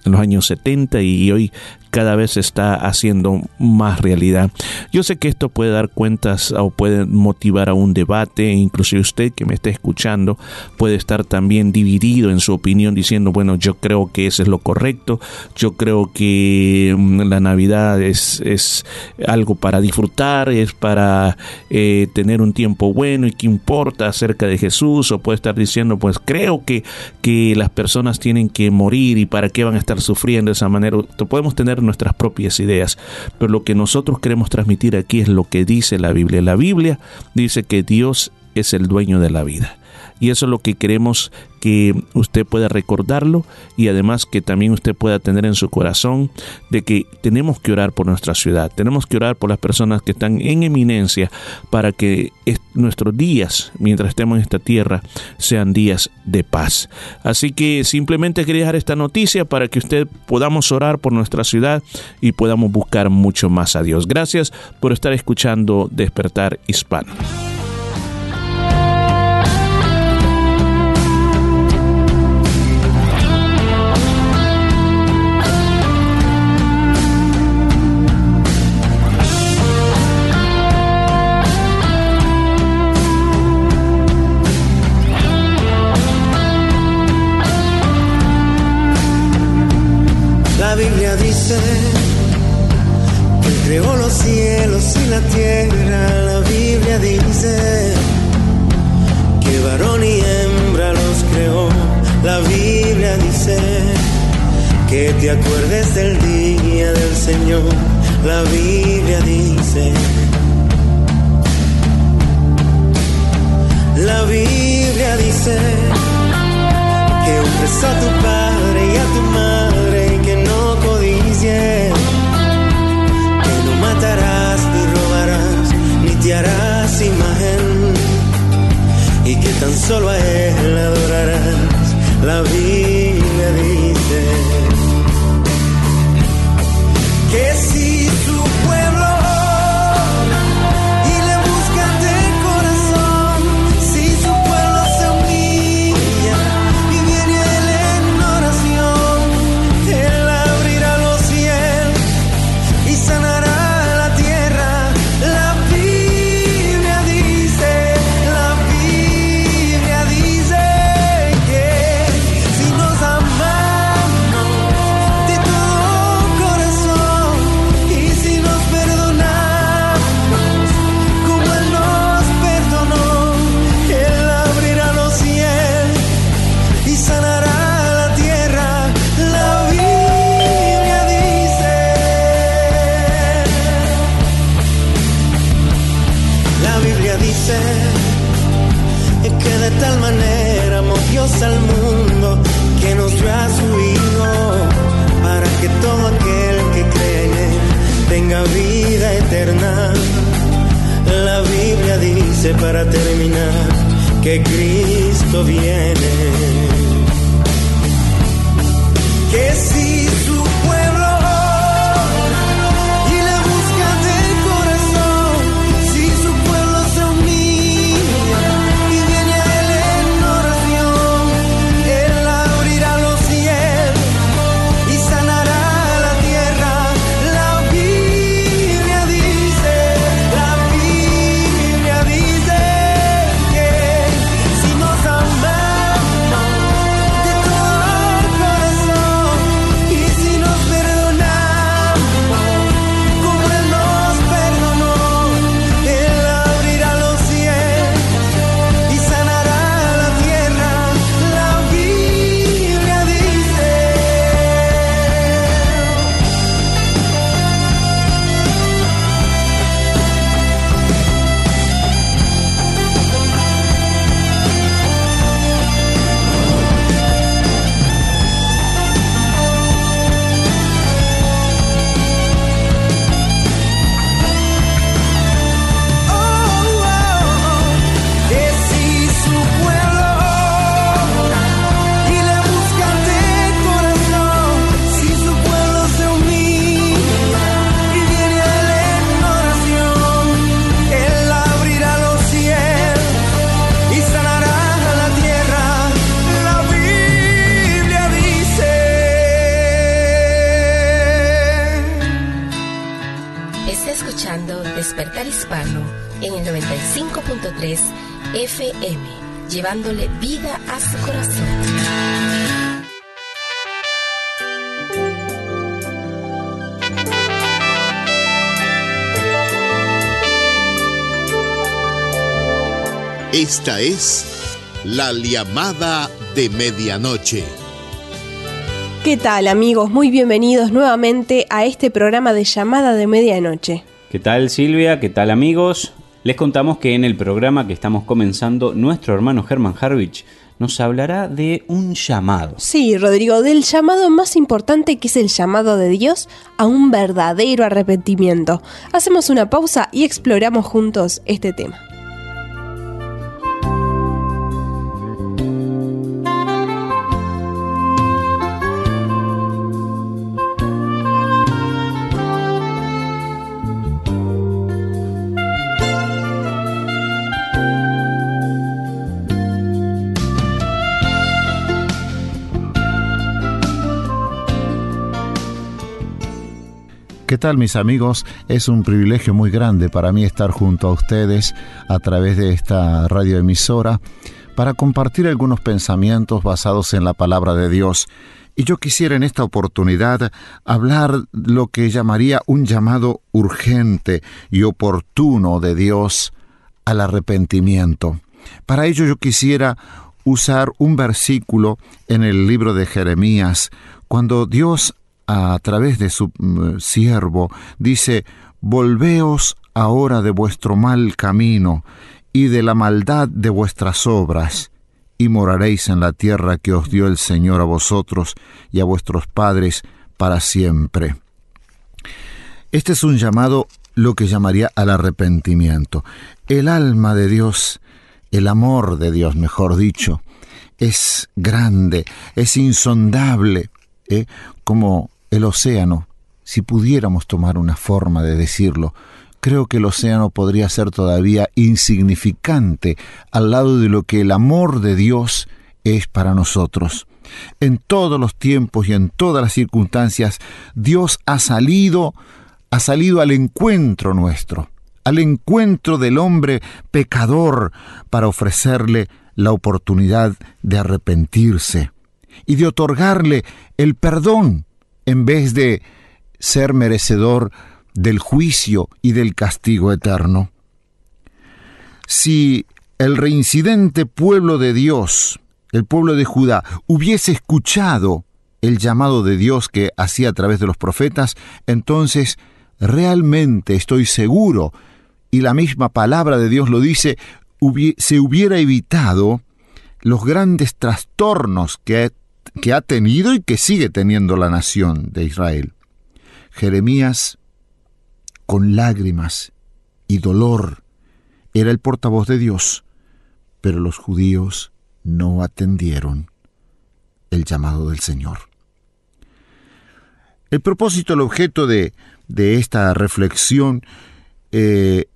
en los años 70 y hoy cada vez se está haciendo más realidad. Yo sé que esto puede dar cuentas o puede motivar a un debate, e inclusive usted que me está escuchando puede estar también dividido en su opinión diciendo, bueno, yo creo que eso es lo correcto, yo creo que mm, la Navidad es, es algo para disfrutar, es para eh, tener un tiempo bueno y que importa acerca de Jesús, o puede estar diciendo, pues creo que, que las personas tienen que morir y para qué van a estar sufriendo de esa manera. Podemos tener nuestras propias ideas, pero lo que nosotros queremos transmitir aquí es lo que dice la Biblia. La Biblia dice que Dios es el dueño de la vida. Y eso es lo que queremos que usted pueda recordarlo y además que también usted pueda tener en su corazón de que tenemos que orar por nuestra ciudad, tenemos que orar por las personas que están en eminencia para que est- nuestros días, mientras estemos en esta tierra, sean días de paz. Así que simplemente quería dejar esta noticia para que usted podamos orar por nuestra ciudad y podamos buscar mucho más a Dios. Gracias por estar escuchando Despertar Hispano. Esta es la llamada de medianoche. ¿Qué tal amigos? Muy bienvenidos nuevamente a este programa de llamada de medianoche. ¿Qué tal Silvia? ¿Qué tal amigos? Les contamos que en el programa que estamos comenzando, nuestro hermano Herman Harvich nos hablará de un llamado. Sí, Rodrigo, del llamado más importante que es el llamado de Dios a un verdadero arrepentimiento. Hacemos una pausa y exploramos juntos este tema. Tal mis amigos? Es un privilegio muy grande para mí estar junto a ustedes a través de esta radioemisora para compartir algunos pensamientos basados en la palabra de Dios. Y yo quisiera en esta oportunidad hablar lo que llamaría un llamado urgente y oportuno de Dios al arrepentimiento. Para ello yo quisiera usar un versículo en el libro de Jeremías, cuando Dios a través de su mm, siervo, dice, Volveos ahora de vuestro mal camino y de la maldad de vuestras obras, y moraréis en la tierra que os dio el Señor a vosotros y a vuestros padres para siempre. Este es un llamado, lo que llamaría al arrepentimiento. El alma de Dios, el amor de Dios, mejor dicho, es grande, es insondable, ¿eh? como el océano, si pudiéramos tomar una forma de decirlo, creo que el océano podría ser todavía insignificante al lado de lo que el amor de Dios es para nosotros. En todos los tiempos y en todas las circunstancias, Dios ha salido, ha salido al encuentro nuestro, al encuentro del hombre pecador para ofrecerle la oportunidad de arrepentirse y de otorgarle el perdón en vez de ser merecedor del juicio y del castigo eterno. Si el reincidente pueblo de Dios, el pueblo de Judá, hubiese escuchado el llamado de Dios que hacía a través de los profetas, entonces realmente estoy seguro, y la misma palabra de Dios lo dice, se hubiera evitado los grandes trastornos que, que ha tenido y que sigue teniendo la nación de Israel. Jeremías, con lágrimas y dolor, era el portavoz de Dios, pero los judíos no atendieron el llamado del Señor. El propósito, el objeto de, de esta reflexión eh,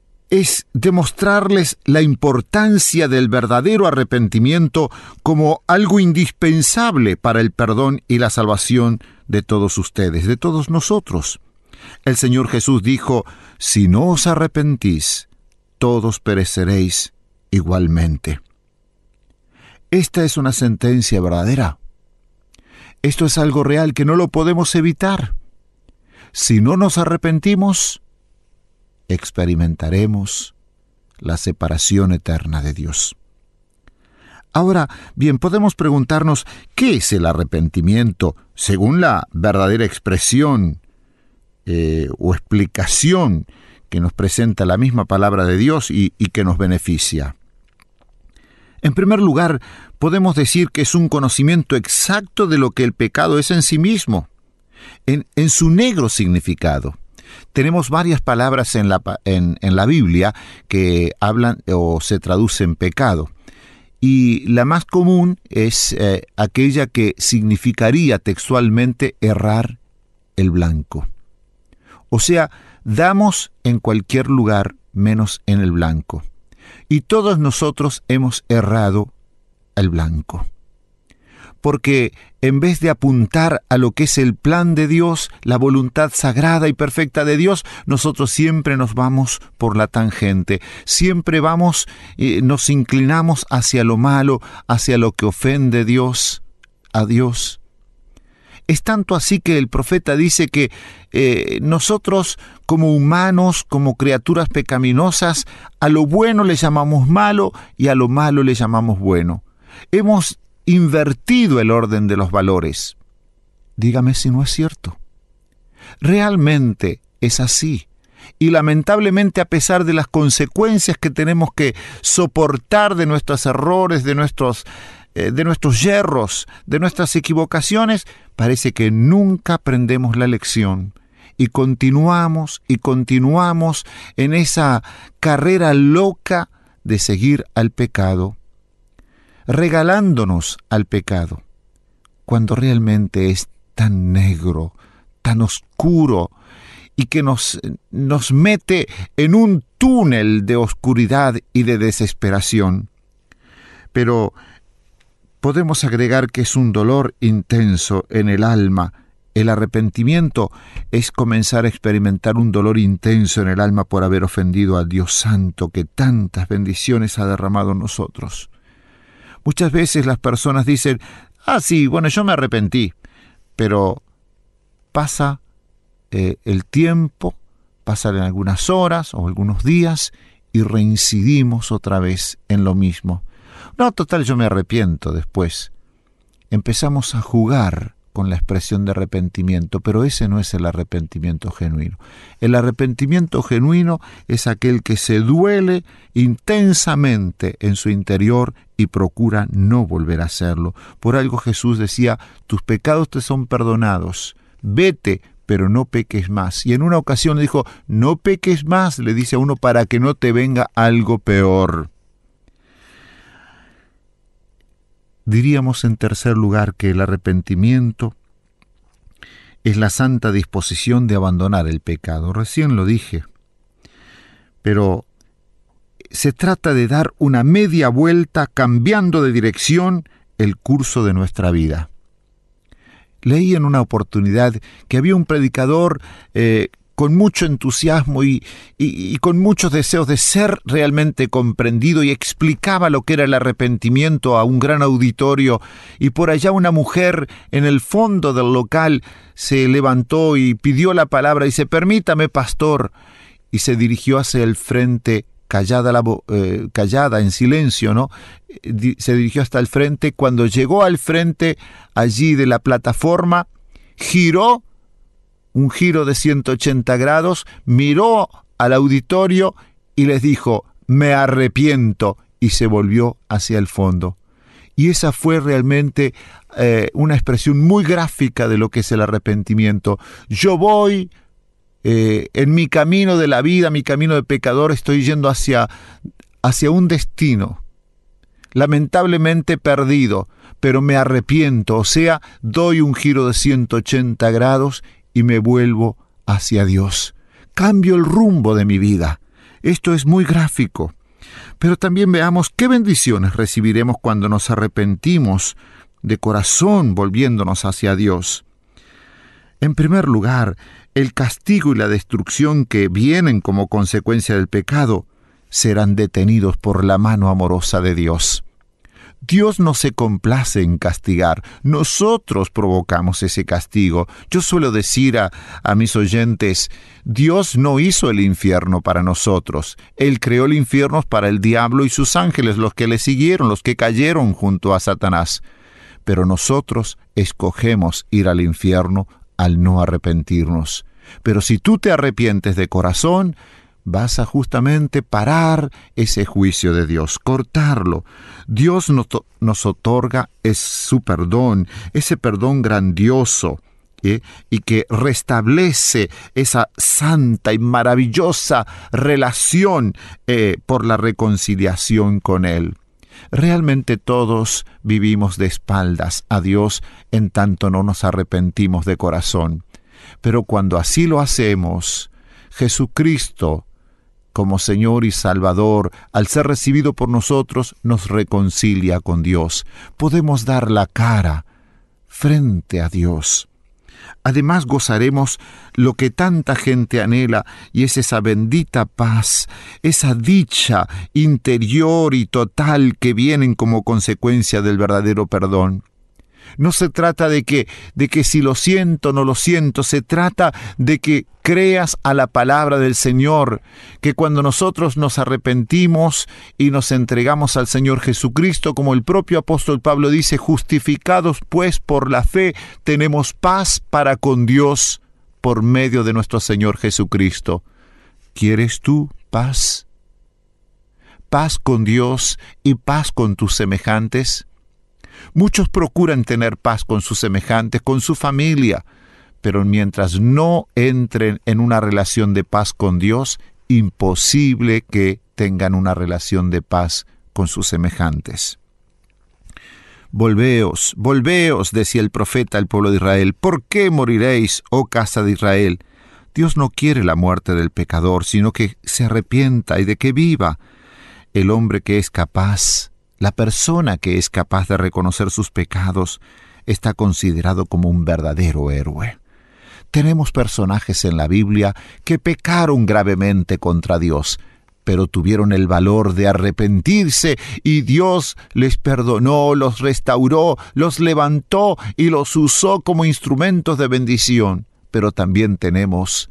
es demostrarles la importancia del verdadero arrepentimiento como algo indispensable para el perdón y la salvación de todos ustedes, de todos nosotros. El Señor Jesús dijo, Si no os arrepentís, todos pereceréis igualmente. Esta es una sentencia verdadera. Esto es algo real que no lo podemos evitar. Si no nos arrepentimos, experimentaremos la separación eterna de Dios. Ahora, bien, podemos preguntarnos qué es el arrepentimiento según la verdadera expresión eh, o explicación que nos presenta la misma palabra de Dios y, que nos beneficia. En primer lugar, podemos decir que es un conocimiento exacto de lo que el pecado es en sí mismo, en, en su negro significado tenemos varias palabras en la, en, la Biblia que hablan o se traducen pecado. Y la más común es eh, aquella que significaría textualmente errar el blanco. O sea, damos en cualquier lugar menos en el blanco. Y todos nosotros hemos errado el blanco porque en vez de apuntar a lo que es el plan de Dios, la voluntad sagrada y perfecta de Dios, nosotros siempre nos vamos por la tangente, siempre vamos, eh, nos inclinamos hacia lo malo, hacia lo que ofende a Dios, a Dios. Es tanto así que el profeta dice que eh, nosotros como humanos, como criaturas pecaminosas, a lo bueno le llamamos malo y a lo malo le llamamos bueno. Hemos invertido el orden de los valores. Dígame si no es cierto. Realmente es así. Y lamentablemente a pesar de las consecuencias que tenemos que soportar de nuestros errores, de nuestros, eh, de nuestros yerros, de nuestras equivocaciones, parece que nunca aprendemos la lección y continuamos y continuamos en esa carrera loca de seguir al pecado regalándonos al pecado, cuando realmente es tan negro, tan oscuro, y que nos, nos mete en un túnel de oscuridad y de desesperación. Pero podemos agregar que es un dolor intenso en el alma. El arrepentimiento es comenzar a experimentar un dolor intenso en el alma por haber ofendido al Dios Santo que tantas bendiciones ha derramado en nosotros. Muchas veces las personas dicen, ah, sí, bueno, yo me arrepentí, pero pasa eh, el tiempo, pasan algunas horas o algunos días y reincidimos otra vez en lo mismo. No, total, yo me arrepiento después. Empezamos a jugar con la expresión de arrepentimiento, pero ese no es el arrepentimiento genuino. El arrepentimiento genuino es aquel que se duele intensamente en su interior y procura no volver a hacerlo. Por algo Jesús decía, tus pecados te son perdonados, vete, pero no peques más. Y en una ocasión dijo, no peques más, le dice a uno, para que no te venga algo peor. Diríamos en tercer lugar que el arrepentimiento es la santa disposición de abandonar el pecado. Recién lo dije. Pero se trata de dar una media vuelta cambiando de dirección el curso de nuestra vida. Leí en una oportunidad que había un predicador eh, con mucho entusiasmo y, y, con muchos deseos de ser realmente comprendido y explicaba lo que era el arrepentimiento a un gran auditorio y por allá una mujer en el fondo del local se levantó y pidió la palabra y dice permítame pastor y se dirigió hacia el frente callada, la, eh, callada en silencio, ¿no? Se dirigió hasta el frente. Cuando llegó al frente allí de la plataforma, giró un giro de 180 grados, miró al auditorio y les dijo, me arrepiento, y se volvió hacia el fondo. Y esa fue realmente eh, una expresión muy gráfica de lo que es el arrepentimiento. Yo voy eh, en mi camino de la vida, mi camino de pecador, estoy yendo hacia, hacia un destino, lamentablemente perdido, pero me arrepiento, o sea, doy un giro de 180 grados y me vuelvo hacia Dios. Cambio el rumbo de mi vida. Esto es muy gráfico. Pero también veamos qué bendiciones recibiremos cuando nos arrepentimos de corazón volviéndonos hacia Dios. En primer lugar, el castigo y la destrucción que vienen como consecuencia del pecado serán detenidos por la mano amorosa de Dios. Dios no se complace en castigar, nosotros provocamos ese castigo. Yo suelo decir a, mis oyentes, Dios no hizo el infierno para nosotros, Él creó el infierno para el diablo y sus ángeles, los que le siguieron, los que cayeron junto a Satanás. Pero nosotros escogemos ir al infierno al no arrepentirnos. Pero si tú te arrepientes de corazón, vas a justamente parar ese juicio de Dios, cortarlo. Dios nos, otorga su perdón, ese perdón grandioso. ¿eh? y que restablece esa santa y maravillosa relación eh, por la reconciliación con Él. Realmente todos vivimos de espaldas a Dios en tanto no nos arrepentimos de corazón. Pero cuando así lo hacemos, Jesucristo como Señor y Salvador, al ser recibido por nosotros, nos reconcilia con Dios. Podemos dar la cara frente a Dios. Además gozaremos lo que tanta gente anhela y es esa bendita paz, esa dicha interior y total que vienen como consecuencia del verdadero perdón. No se trata de que, de que si lo siento, no lo siento, se trata de que creas a la palabra del Señor, que cuando nosotros nos arrepentimos y nos entregamos al Señor Jesucristo, como el propio apóstol Pablo dice, justificados pues por la fe, tenemos paz para con Dios por medio de nuestro Señor Jesucristo. ¿Quieres tú paz? ¿Paz con Dios y paz con tus semejantes? Muchos procuran tener paz con sus semejantes, con su familia, pero mientras no entren en una relación de paz con Dios, imposible que tengan una relación de paz con sus semejantes. Volveos, volveos, decía el profeta al pueblo de Israel, ¿por qué moriréis, oh casa de Israel? Dios no quiere la muerte del pecador, sino que se arrepienta y de que viva. El hombre que es capaz la persona que es capaz de reconocer sus pecados está considerado como un verdadero héroe. Tenemos personajes en la Biblia que pecaron gravemente contra Dios, pero tuvieron el valor de arrepentirse y Dios les perdonó, los restauró, los levantó y los usó como instrumentos de bendición. Pero también tenemos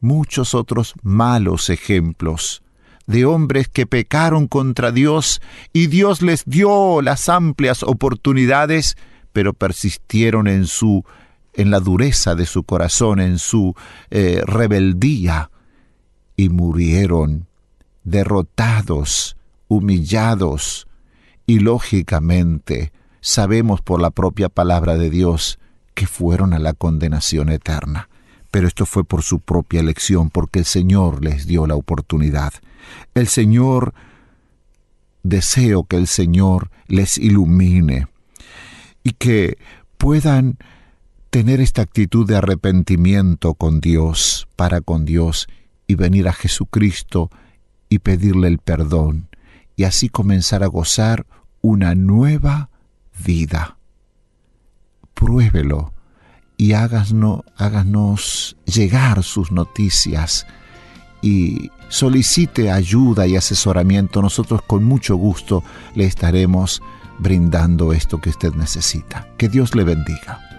muchos otros malos ejemplos de hombres que pecaron contra Dios y Dios les dio las amplias oportunidades, pero persistieron en su en la dureza de su corazón, en su eh, rebeldía, y murieron derrotados, humillados, y lógicamente sabemos por la propia palabra de Dios que fueron a la condenación eterna. Pero esto fue por su propia elección, porque el Señor les dio la oportunidad. El Señor, deseo que el Señor les ilumine y que puedan tener esta actitud de arrepentimiento con Dios, para con Dios, y venir a Jesucristo y pedirle el perdón, y así comenzar a gozar una nueva vida. Pruébelo y háganos, llegar sus noticias y solicite ayuda y asesoramiento. Nosotros con mucho gusto le estaremos brindando esto que usted necesita. Que Dios le bendiga.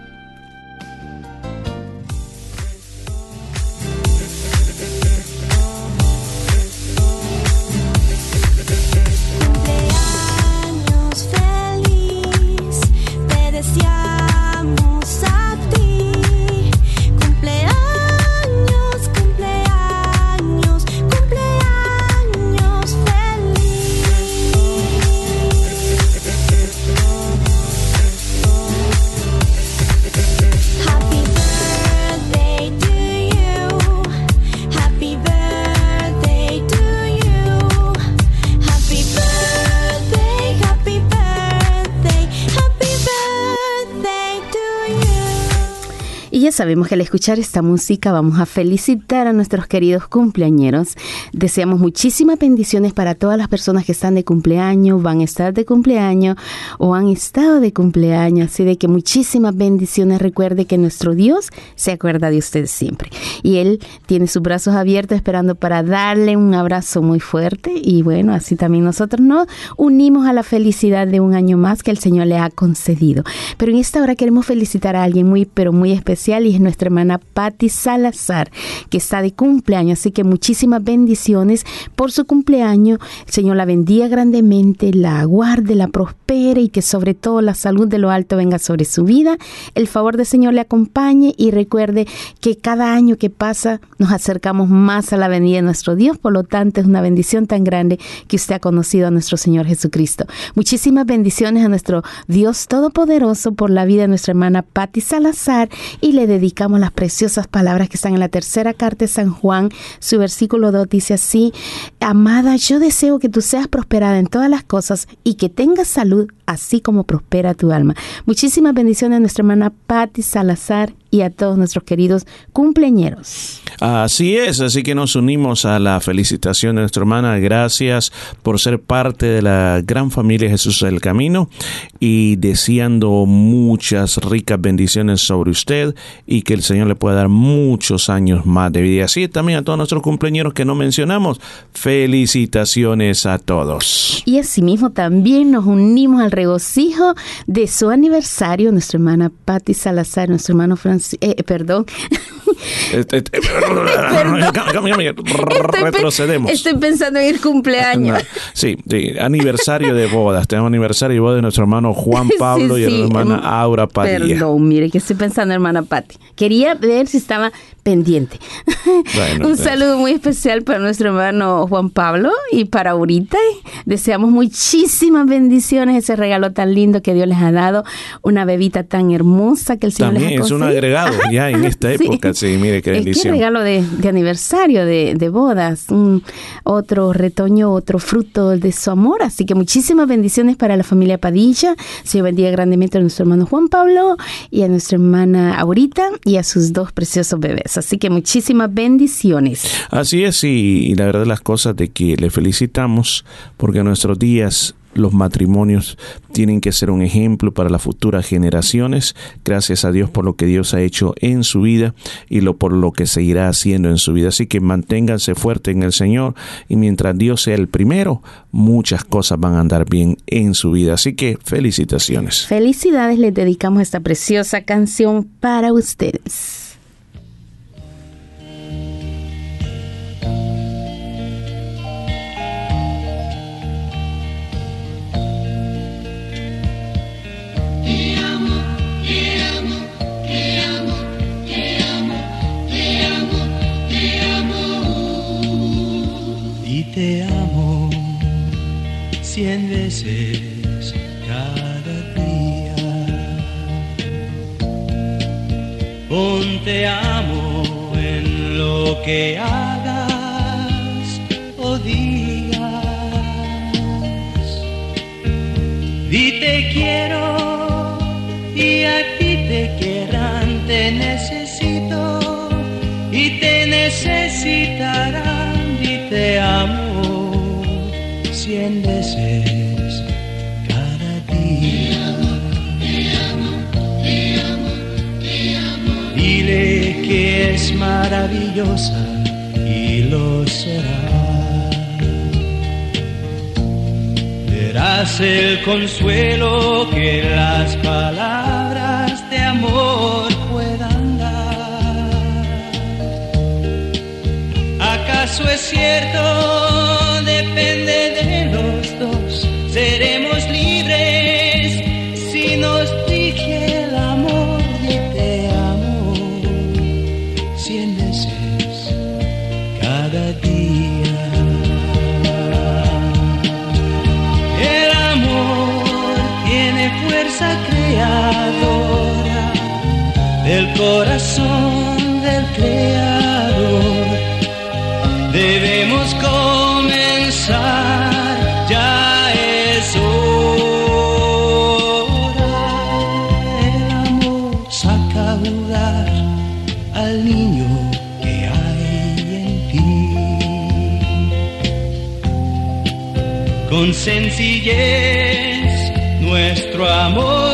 Sabemos que al escuchar esta música vamos a felicitar a nuestros queridos cumpleañeros. Deseamos muchísimas bendiciones para todas las personas que están de cumpleaños, van a estar de cumpleaños o han estado de cumpleaños. Así de que muchísimas bendiciones. Recuerde que nuestro Dios se acuerda de usted siempre. Y Él tiene sus brazos abiertos esperando para darle un abrazo muy fuerte. Y bueno, así también nosotros nos unimos a la felicidad de un año más que el Señor le ha concedido. Pero en esta hora queremos felicitar a alguien muy, pero muy especial y es nuestra hermana Patti Salazar, que está de cumpleaños. Así que muchísimas bendiciones por su cumpleaños. Señor la bendiga grandemente, la guarde, la prospere y que sobre todo la salud de lo alto venga sobre su vida. El favor del Señor le acompañe y recuerde que cada año que pasa nos acercamos más a la venida de nuestro Dios. Por lo tanto, es una bendición tan grande que usted ha conocido a nuestro Señor Jesucristo. Muchísimas bendiciones a nuestro Dios Todopoderoso por la vida de nuestra hermana Patti Salazar y le dedicamos las preciosas palabras que están en la tercera carta de San Juan. Su versículo 2 dice así, Amada, yo deseo que tú seas prosperada en todas las cosas y que tengas salud así como prospera tu alma. Muchísimas bendiciones a nuestra hermana Patti Salazar y a todos nuestros queridos cumpleañeros. Así es, así que nos unimos a la felicitación de nuestra hermana. Gracias por ser parte de la gran familia Jesús del Camino y deseando muchas ricas bendiciones sobre usted y que el Señor le pueda dar muchos años más de vida. Así también a todos nuestros cumpleaños que no mencionamos. Felicitaciones a todos. Y asimismo también nos unimos al regocijo de su aniversario, nuestra hermana Patti Salazar, nuestro hermano Francis, eh, perdón. Este, este, Retrocedemos. Estoy pensando en el cumpleaños. Sí, sí, aniversario de bodas. Tenemos aniversario de bodas de nuestro hermano Juan Pablo Sí, y sí, la hermana em, Aura Padilla. Perdón, mire que estoy pensando, hermana Patti. Quería ver si estaba pendiente. Bueno, Un saludo muy especial para nuestro hermano Juan Pablo y para ahorita. Deseamos muchísimas bendiciones, ese regalo tan lindo que Dios les ha dado, una bebita tan hermosa que el Señor También les ha es un agregado ya en esta época. Sí, mire qué que bendición. regalo de, de aniversario, de, de bodas, otro retoño, otro fruto de su amor. Así que muchísimas bendiciones para la familia Padilla. Señor bendiga grandemente a nuestro hermano Juan Pablo y a nuestra hermana Aurita y a sus dos preciosos bebés. Así que muchísimas bendiciones. Así es, y, y la verdad las cosas de que le felicitamos porque nuestros días los matrimonios tienen que ser un ejemplo para las futuras generaciones. Gracias a Dios por lo que Dios ha hecho en su vida y lo por lo que seguirá haciendo en su vida. Así que manténganse fuertes en el Señor y mientras Dios sea el primero, muchas cosas van a andar bien en su vida. Así que felicitaciones. Felicidades, les dedicamos esta preciosa canción para ustedes. te amo cien veces cada día. Un te amo en lo que hagas oh o digas. Y te quiero y a ti te querrán, te necesito y te necesitarán y te amo cien veces cada día. Dile que es maravillosa y lo será. Verás el consuelo que las palabras de amor puedan dar. ¿Acaso es cierto? Depende corazón del creador. Debemos comenzar, ya es hora. Saca a jugar al niño que hay en ti. Con sencillez nuestro amor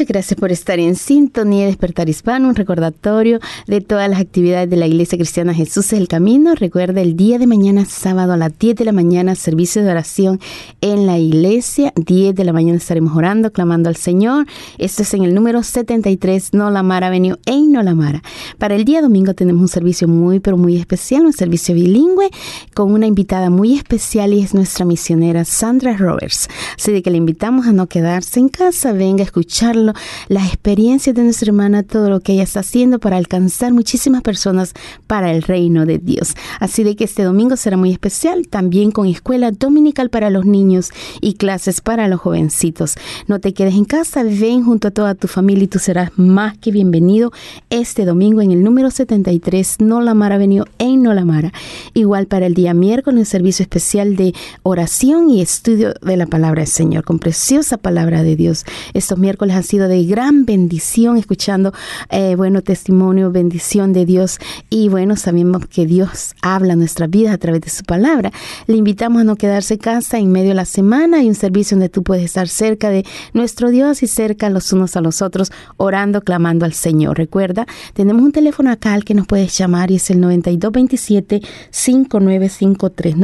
Muchas gracias por estar en sintonía de Despertar Hispano, un recordatorio de todas las actividades de la Iglesia Cristiana Jesús es el Camino. Recuerda el día de mañana, sábado a las 10 de la mañana, servicio de oración en la iglesia. 10 de la mañana estaremos orando, clamando al Señor. Esto es en el número 73, Nolamara Avenue en Nolamara. Para el día domingo tenemos un servicio muy, pero muy especial, un servicio bilingüe con una invitada muy especial y es nuestra misionera Sandra Roberts. Así de que le invitamos a no quedarse en casa, venga a escucharlo, las experiencias de nuestra hermana, todo lo que ella está haciendo para alcanzar muchísimas personas para el reino de Dios. Así de que este domingo será muy especial, también con escuela dominical para los niños y clases para los jovencitos. No te quedes en casa, ven junto a toda tu familia y tú serás más que bienvenido este domingo en el número 73 Nolamara Avenue en Nolamara. Igual para el día miércoles, servicio especial de oración y estudio de la palabra del Señor, con preciosa palabra de Dios. Estos miércoles han sido de gran bendición, escuchando, eh, bueno, testimonio, bendición de Dios. Y bueno, sabemos que Dios habla nuestra vida a través de su palabra. Le invitamos a no quedarse en casa en medio de la semana. Hay un servicio donde tú puedes estar cerca de nuestro Dios y cerca los unos a los otros, orando, clamando al Señor. Recuerda, tenemos un teléfono acá al que nos puedes llamar y es el 9227-5953.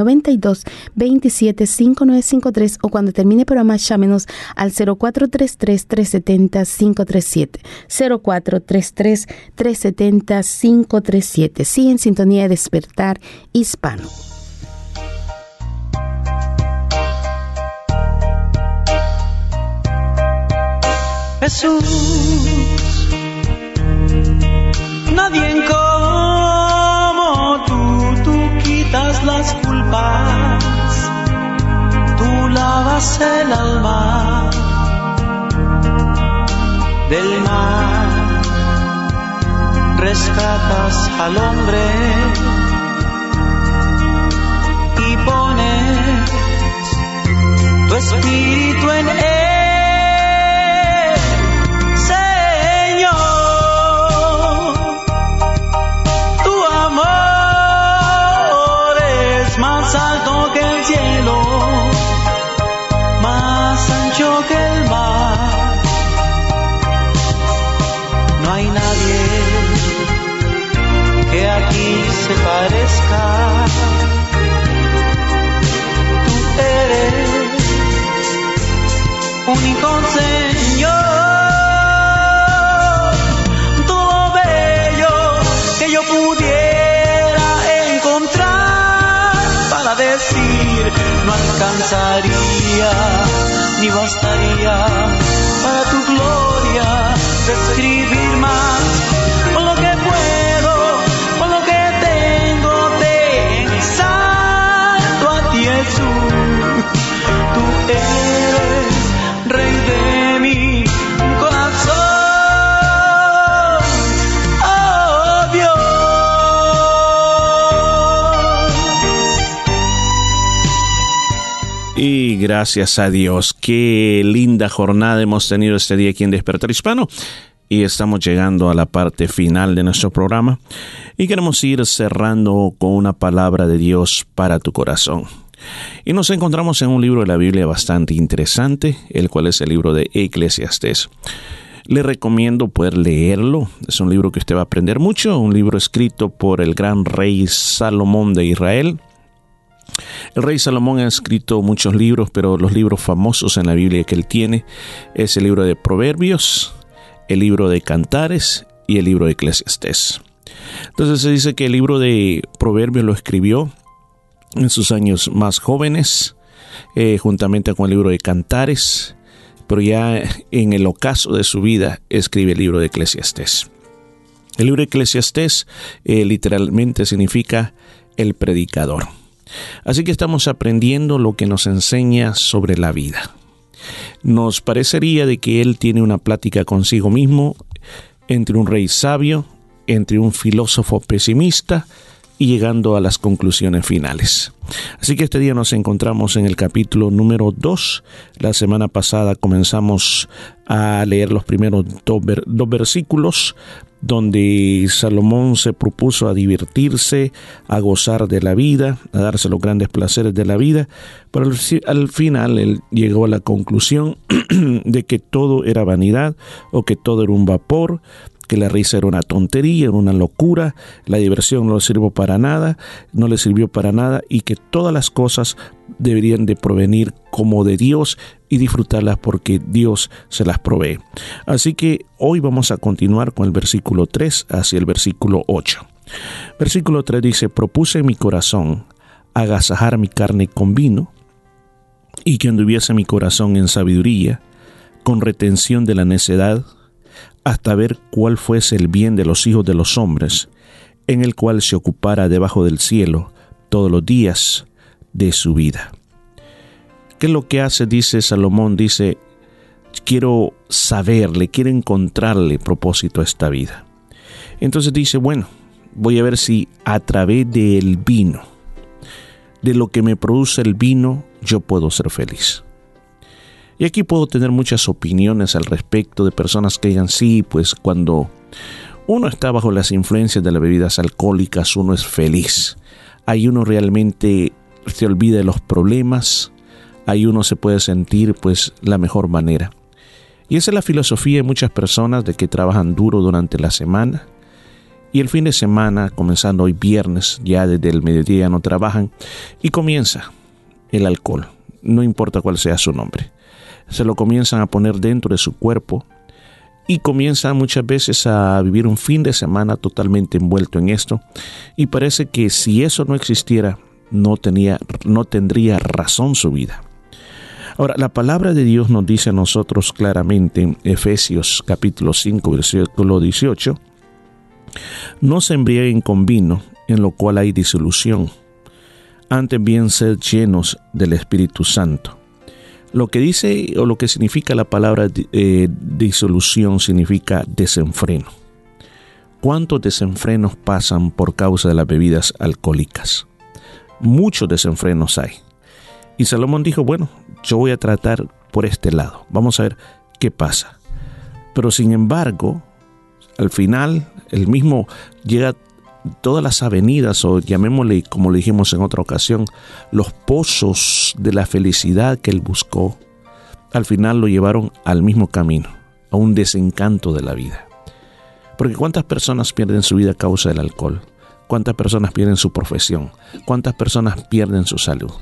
9227-5953 o cuando termine el programa, llámenos al 0433-370-537. 0433-370-537. Sí, en sintonía de despertar hispano. Jesús Nadie como tú, tú quitas las culpas, tú lavas el alma del mar, rescatas al hombre y pones tu espíritu en él. Único Señor, todo bello que yo pudiera encontrar para decir no alcanzaría ni bastaría para tu gloria describir más gracias a Dios, qué linda jornada hemos tenido este día aquí en Despertar Hispano. Y estamos llegando a la parte final de nuestro programa. Y queremos ir cerrando con una palabra de Dios para tu corazón. Y nos encontramos en un libro de la Biblia bastante interesante, el cual es el libro de Eclesiastés. Le recomiendo poder leerlo. Es un libro que usted va a aprender mucho, un libro escrito por el gran rey Salomón de Israel. El rey Salomón ha escrito muchos libros, pero los libros famosos en la Biblia que él tiene es el libro de Proverbios, el libro de Cantares y el libro de Eclesiastés. Entonces se dice que el libro de Proverbios lo escribió en sus años más jóvenes, eh, juntamente con el libro de Cantares, pero ya en el ocaso de su vida escribe el libro de Eclesiastés. El libro de Eclesiastés eh, literalmente significa el predicador. Así que estamos aprendiendo lo que nos enseña sobre la vida. Nos parecería de que él tiene una plática consigo mismo entre un rey sabio, entre un filósofo pesimista y llegando a las conclusiones finales. Así que este día nos encontramos en el capítulo número 2. La semana pasada comenzamos a leer los primeros dos, ver- dos versículos donde Salomón se propuso a divertirse, a gozar de la vida, a darse los grandes placeres de la vida, pero al, fi- al final él llegó a la conclusión de que todo era vanidad o que todo era un vapor, que la risa era una tontería, era una locura, la diversión no le sirvió para nada, no le sirvió para nada y que todas las cosas deberían de provenir como de Dios y disfrutarlas porque Dios se las provee. Así que hoy vamos a continuar con el versículo 3 hacia el versículo 8. Versículo 3 dice, propuse en mi corazón agasajar mi carne con vino y que anduviese mi corazón en sabiduría, con retención de la necedad, hasta ver cuál fuese el bien de los hijos de los hombres, en el cual se ocupara debajo del cielo todos los días de su vida. ¿Qué es lo que hace? Dice Salomón, dice, quiero saberle, quiero encontrarle propósito a esta vida. Entonces dice, bueno, voy a ver si a través del vino, de lo que me produce el vino, yo puedo ser feliz. Y aquí puedo tener muchas opiniones al respecto de personas que digan, sí, pues cuando uno está bajo las influencias de las bebidas alcohólicas, uno es feliz. Ahí uno realmente se olvida de los problemas, ahí uno se puede sentir pues la mejor manera. Y esa es la filosofía de muchas personas de que trabajan duro durante la semana y el fin de semana, comenzando hoy viernes, ya desde el mediodía no trabajan y comienza el alcohol, no importa cuál sea su nombre. Se lo comienzan a poner dentro de su cuerpo y comienzan muchas veces a vivir un fin de semana totalmente envuelto en esto y parece que si eso no existiera no tenía no tendría razón su vida. Ahora, la palabra de Dios nos dice a nosotros claramente en Efesios capítulo 5 versículo 18 No se embriaguen con vino, en lo cual hay disolución. Antes bien sed llenos del Espíritu Santo. Lo que dice o lo que significa la palabra eh, disolución significa desenfreno. ¿Cuántos desenfrenos pasan por causa de las bebidas alcohólicas? Muchos desenfrenos hay. Y Salomón dijo, bueno, yo voy a tratar por este lado. Vamos a ver qué pasa. Pero sin embargo, al final, el mismo llega todas las avenidas, o llamémosle como le dijimos en otra ocasión, los pozos de la felicidad que él buscó, al final lo llevaron al mismo camino, a un desencanto de la vida. Porque cuántas personas pierden su vida a causa del alcohol, cuántas personas pierden su profesión, cuántas personas pierden su salud.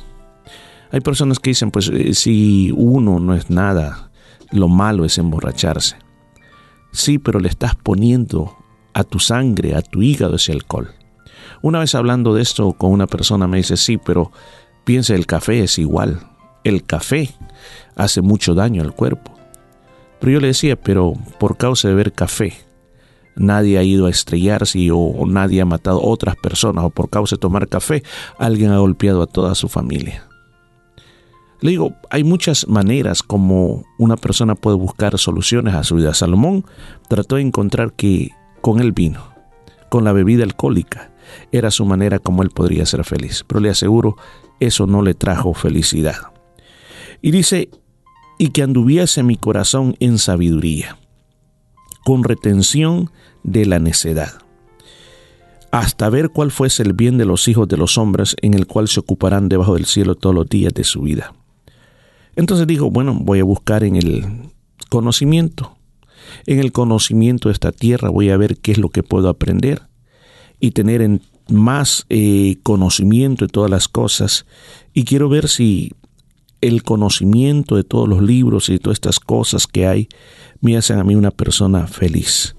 Hay personas que dicen, pues eh, si uno no es nada, lo malo es emborracharse. Sí, pero le estás poniendo a tu sangre, a tu hígado ese alcohol. Una vez hablando de esto con una persona me dice, sí, pero piensa, el café es igual. El café hace mucho daño al cuerpo. Pero yo le decía, pero por causa de beber café, nadie ha ido a estrellarse o, nadie ha matado a otras personas, o por causa de tomar café, alguien ha golpeado a toda su familia. Le digo, hay muchas maneras como una persona puede buscar soluciones a su vida. Salomón trató de encontrar que con el vino, con la bebida alcohólica, era su manera como él podría ser feliz. Pero le aseguro, eso no le trajo felicidad. Y dice, y que anduviese mi corazón en sabiduría, con retención de la necedad, hasta ver cuál fuese el bien de los hijos de los hombres en el cual se ocuparán debajo del cielo todos los días de su vida. Entonces dijo, bueno, voy a buscar en el conocimiento. En el conocimiento de esta tierra voy a ver qué es lo que puedo aprender y tener en más eh, conocimiento de todas las cosas. Y quiero ver si el conocimiento de todos los libros y de todas estas cosas que hay me hacen a mí una persona feliz.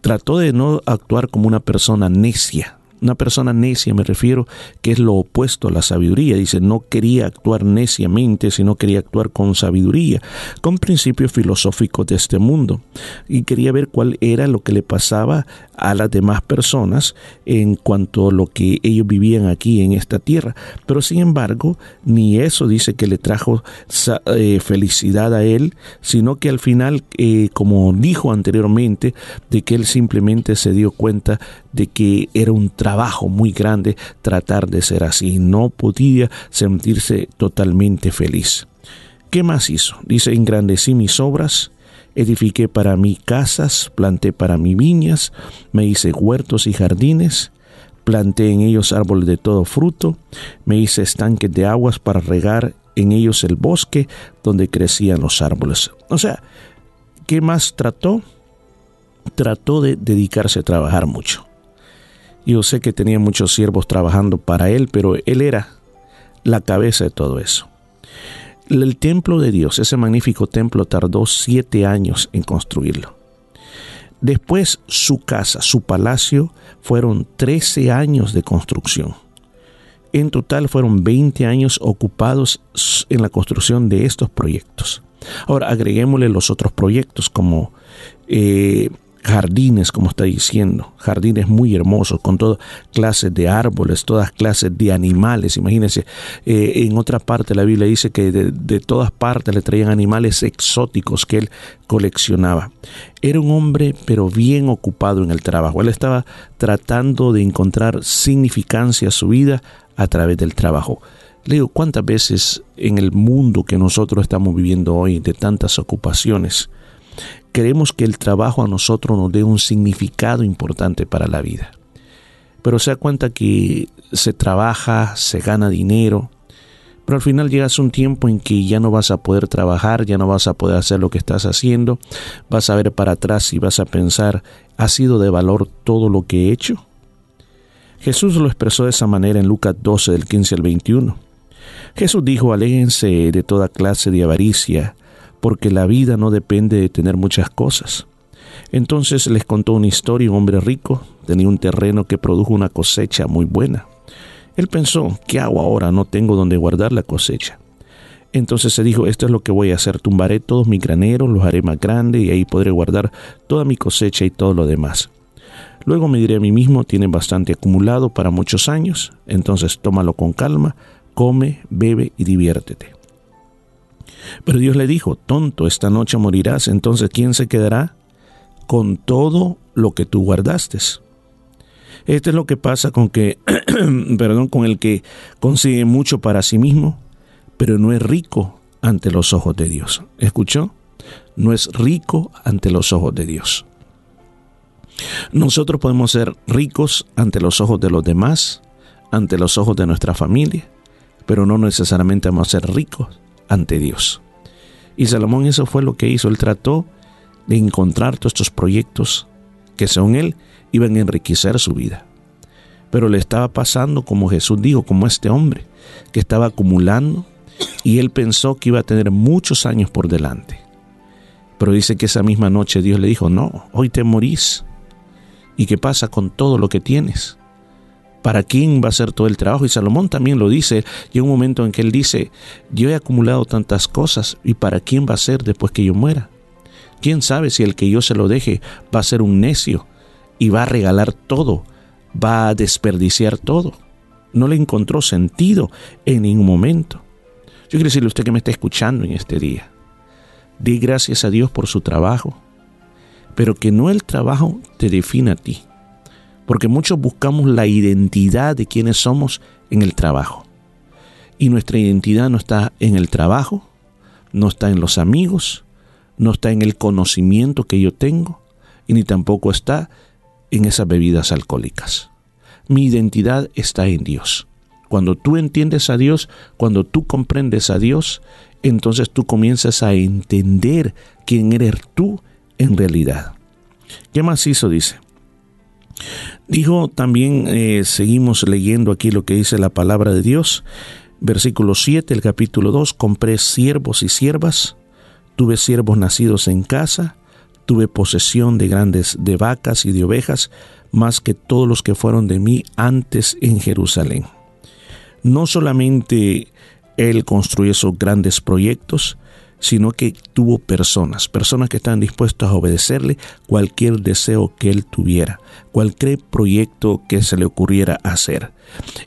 Trató de no actuar como una persona necia, una persona necia me refiero que es lo opuesto a la sabiduría. Dice, no quería actuar neciamente, sino quería actuar con sabiduría, con principios filosóficos de este mundo. Y quería ver cuál era lo que le pasaba a las demás personas en cuanto a lo que ellos vivían aquí en esta tierra. Pero sin embargo, ni eso dice que le trajo eh, felicidad a él, sino que al final, eh, como dijo anteriormente, de que él simplemente se dio cuenta de que era un trabajo muy grande tratar de ser así. No podía sentirse totalmente feliz. ¿Qué más hizo? Dice, engrandecí mis obras, edifiqué para mí casas, planté para mí viñas, me hice huertos y jardines, planté en ellos árboles de todo fruto, me hice estanques de aguas para regar en ellos el bosque donde crecían los árboles. O sea, ¿qué más trató? Trató de dedicarse a trabajar mucho. Yo sé que tenía muchos siervos trabajando para él, pero él era la cabeza de todo eso. El templo de Dios, ese magnífico templo, tardó siete años en construirlo. Después su casa, su palacio, fueron 13 años de construcción. En total fueron 20 años ocupados en la construcción de estos proyectos. Ahora agreguémosle los otros proyectos como eh, jardines, como está diciendo, jardines muy hermosos, con todas clases de árboles, todas clases de animales. Imagínense, eh, en otra parte la Biblia dice que de, de, todas partes le traían animales exóticos que él coleccionaba. Era un hombre, pero bien ocupado en el trabajo. Él estaba tratando de encontrar significancia a su vida a través del trabajo. Le digo, ¿cuántas veces en el mundo que nosotros estamos viviendo hoy, de tantas ocupaciones, queremos que el trabajo a nosotros nos dé un significado importante para la vida. Pero se da cuenta que se trabaja, se gana dinero, pero al final llegas a un tiempo en que ya no vas a poder trabajar, ya no vas a poder hacer lo que estás haciendo, vas a ver para atrás y vas a pensar, ¿ha sido de valor todo lo que he hecho? Jesús lo expresó de esa manera en Lucas 12 del 15 al 21. Jesús dijo, aléjense de toda clase de avaricia, porque la vida no depende de tener muchas cosas. Entonces les contó una historia, un hombre rico tenía un terreno que produjo una cosecha muy buena. Él pensó, ¿qué hago ahora? No tengo donde guardar la cosecha. Entonces se dijo, esto es lo que voy a hacer, tumbaré todos mis graneros, los haré más grandes y ahí podré guardar toda mi cosecha y todo lo demás. Luego me diré a mí mismo, tiene bastante acumulado para muchos años, entonces tómalo con calma, come, bebe y diviértete. Pero Dios le dijo, tonto, esta noche morirás, entonces ¿quién se quedará con todo lo que tú guardaste? Esto es lo que pasa con que, perdón, con el que consigue mucho para sí mismo, pero no es rico ante los ojos de Dios. ¿Escuchó? No es rico ante los ojos de Dios. Nosotros podemos ser ricos ante los ojos de los demás, ante los ojos de nuestra familia, pero no necesariamente vamos a ser ricos ante Dios. Y Salomón eso fue lo que hizo. Él trató de encontrar todos estos proyectos que según él iban a enriquecer su vida. Pero le estaba pasando como Jesús dijo, como este hombre, que estaba acumulando y él pensó que iba a tener muchos años por delante. Pero dice que esa misma noche Dios le dijo, no, hoy te morís. ¿Y qué pasa con todo lo que tienes? ¿Para quién va a ser todo el trabajo? Y Salomón también lo dice. Y un momento en que él dice, yo he acumulado tantas cosas, ¿y para quién va a ser después que yo muera? ¿Quién sabe si el que yo se lo deje va a ser un necio y va a regalar todo, va a desperdiciar todo? No le encontró sentido en ningún momento. Yo quiero decirle a usted que me está escuchando en este día. Di gracias a Dios por su trabajo, pero que no el trabajo te defina a ti. Porque muchos buscamos la identidad de quienes somos en el trabajo. Y nuestra identidad no está en el trabajo, no está en los amigos, no está en el conocimiento que yo tengo, y ni tampoco está en esas bebidas alcohólicas. Mi identidad está en Dios. Cuando tú entiendes a Dios, cuando tú comprendes a Dios, entonces tú comienzas a entender quién eres tú en realidad. ¿Qué más hizo? Dice. Dijo también, eh, seguimos leyendo aquí lo que dice la palabra de Dios, versículo 7, el capítulo 2, compré siervos y siervas, tuve siervos nacidos en casa, tuve posesión de grandes de vacas y de ovejas, más que todos los que fueron de mí antes en Jerusalén. No solamente él construyó esos grandes proyectos, sino que tuvo personas, personas que están dispuestas a obedecerle cualquier deseo que él tuviera, cualquier proyecto que se le ocurriera hacer.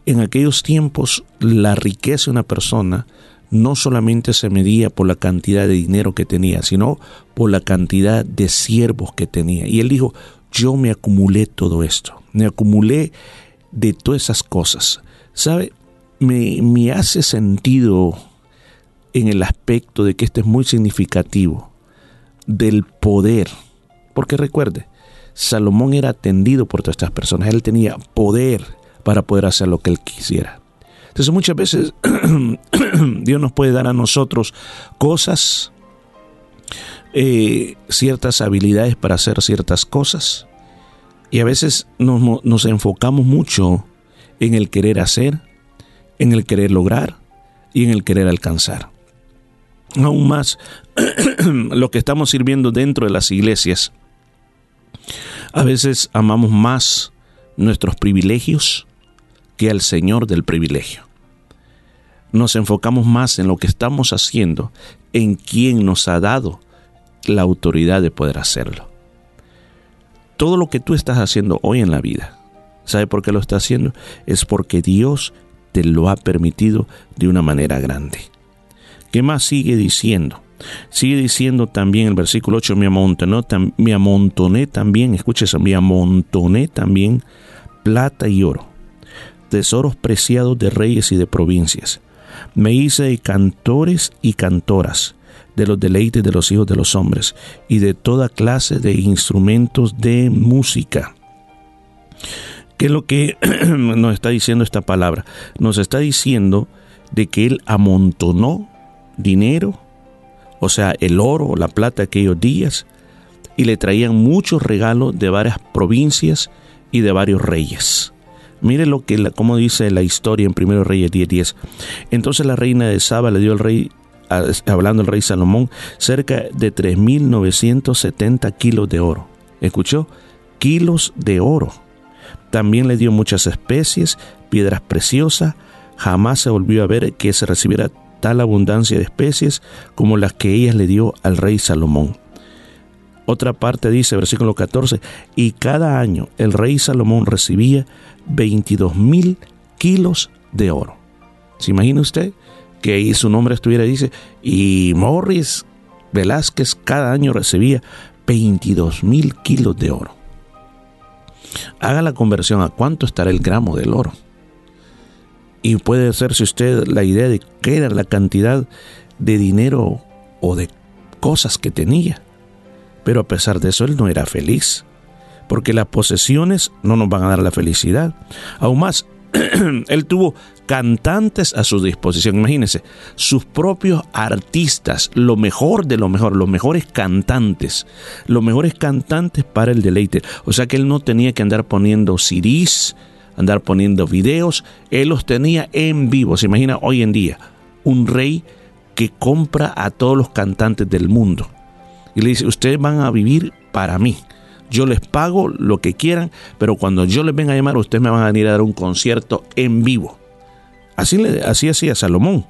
En aquellos tiempos, la riqueza de una persona no solamente se medía por la cantidad de dinero que tenía, sino por la cantidad de siervos que tenía. Y él dijo, yo me acumulé todo esto, me acumulé de todas esas cosas. ¿Sabe? Me, me hace sentido en el aspecto de que este es muy significativo del poder. Porque recuerde, Salomón era atendido por todas estas personas, él tenía poder para poder hacer lo que él quisiera. Entonces muchas veces Dios nos puede dar a nosotros cosas, eh, ciertas habilidades para hacer ciertas cosas. Y a veces nos, nos enfocamos mucho en el querer hacer, en el querer lograr y en el querer alcanzar. Aún más lo que estamos sirviendo dentro de las iglesias. A veces amamos más nuestros privilegios que al Señor del privilegio. Nos enfocamos más en lo que estamos haciendo, en quien nos ha dado la autoridad de poder hacerlo. Todo lo que tú estás haciendo hoy en la vida, ¿sabe por qué lo estás haciendo? Es porque Dios te lo ha permitido de una manera grande. ¿Qué más sigue diciendo? Sigue diciendo también el versículo 8, me amontoné, me amontoné también, escucha eso, me amontoné también plata y oro, tesoros preciados de reyes y de provincias. Me hice de cantores y cantoras, de los deleites de los hijos de los hombres, y de toda clase de instrumentos de música. ¿Qué es lo que nos está diciendo esta palabra? Nos está diciendo de que él amontonó dinero, o sea, el oro, la plata aquellos días, y le traían muchos regalos de varias provincias y de varios reyes. Mire lo que, como dice la historia en 1 Reyes 10:10. Entonces la reina de Saba le dio al rey, hablando el rey Salomón, cerca de 3.970 kilos de oro. ¿Escuchó? Kilos de oro. También le dio muchas especies, piedras preciosas. Jamás se volvió a ver que se recibiera tal abundancia de especies como las que ella le dio al rey Salomón. Otra parte dice, versículo 14, y cada año el rey Salomón recibía 22 mil kilos de oro. ¿Se imagina usted que ahí su nombre estuviera, dice, y Morris Velázquez cada año recibía 22 mil kilos de oro? Haga la conversión a cuánto estará el gramo del oro. Y puede hacerse usted la idea de qué era la cantidad de dinero o de cosas que tenía. Pero a pesar de eso, él no era feliz. Porque las posesiones no nos van a dar la felicidad. Aún más, él tuvo cantantes a su disposición. Imagínense, sus propios artistas, lo mejor de lo mejor, los mejores cantantes, los mejores cantantes para el deleite. O sea que él no tenía que andar poniendo CDs, andar poniendo videos, él los tenía en vivo. Se imagina hoy en día un rey que compra a todos los cantantes del mundo y le dice, ustedes van a vivir para mí. Yo les pago lo que quieran, pero cuando yo les venga a llamar, ustedes me van a venir a dar un concierto en vivo. Así, le, así hacía Salomón.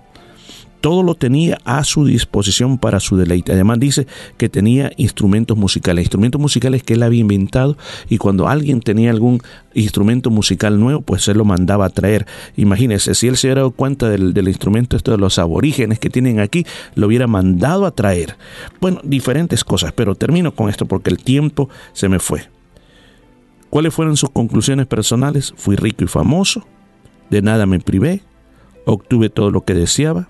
Todo lo tenía a su disposición para su deleite. Además dice que tenía instrumentos musicales, instrumentos musicales que él había inventado y cuando alguien tenía algún instrumento musical nuevo, pues se lo mandaba a traer. Imagínense, si él se hubiera dado cuenta del, del instrumento esto de los aborígenes que tienen aquí, lo hubiera mandado a traer. Bueno, diferentes cosas, pero termino con esto porque el tiempo se me fue. ¿Cuáles fueron sus conclusiones personales? Fui rico y famoso, de nada me privé, obtuve todo lo que deseaba,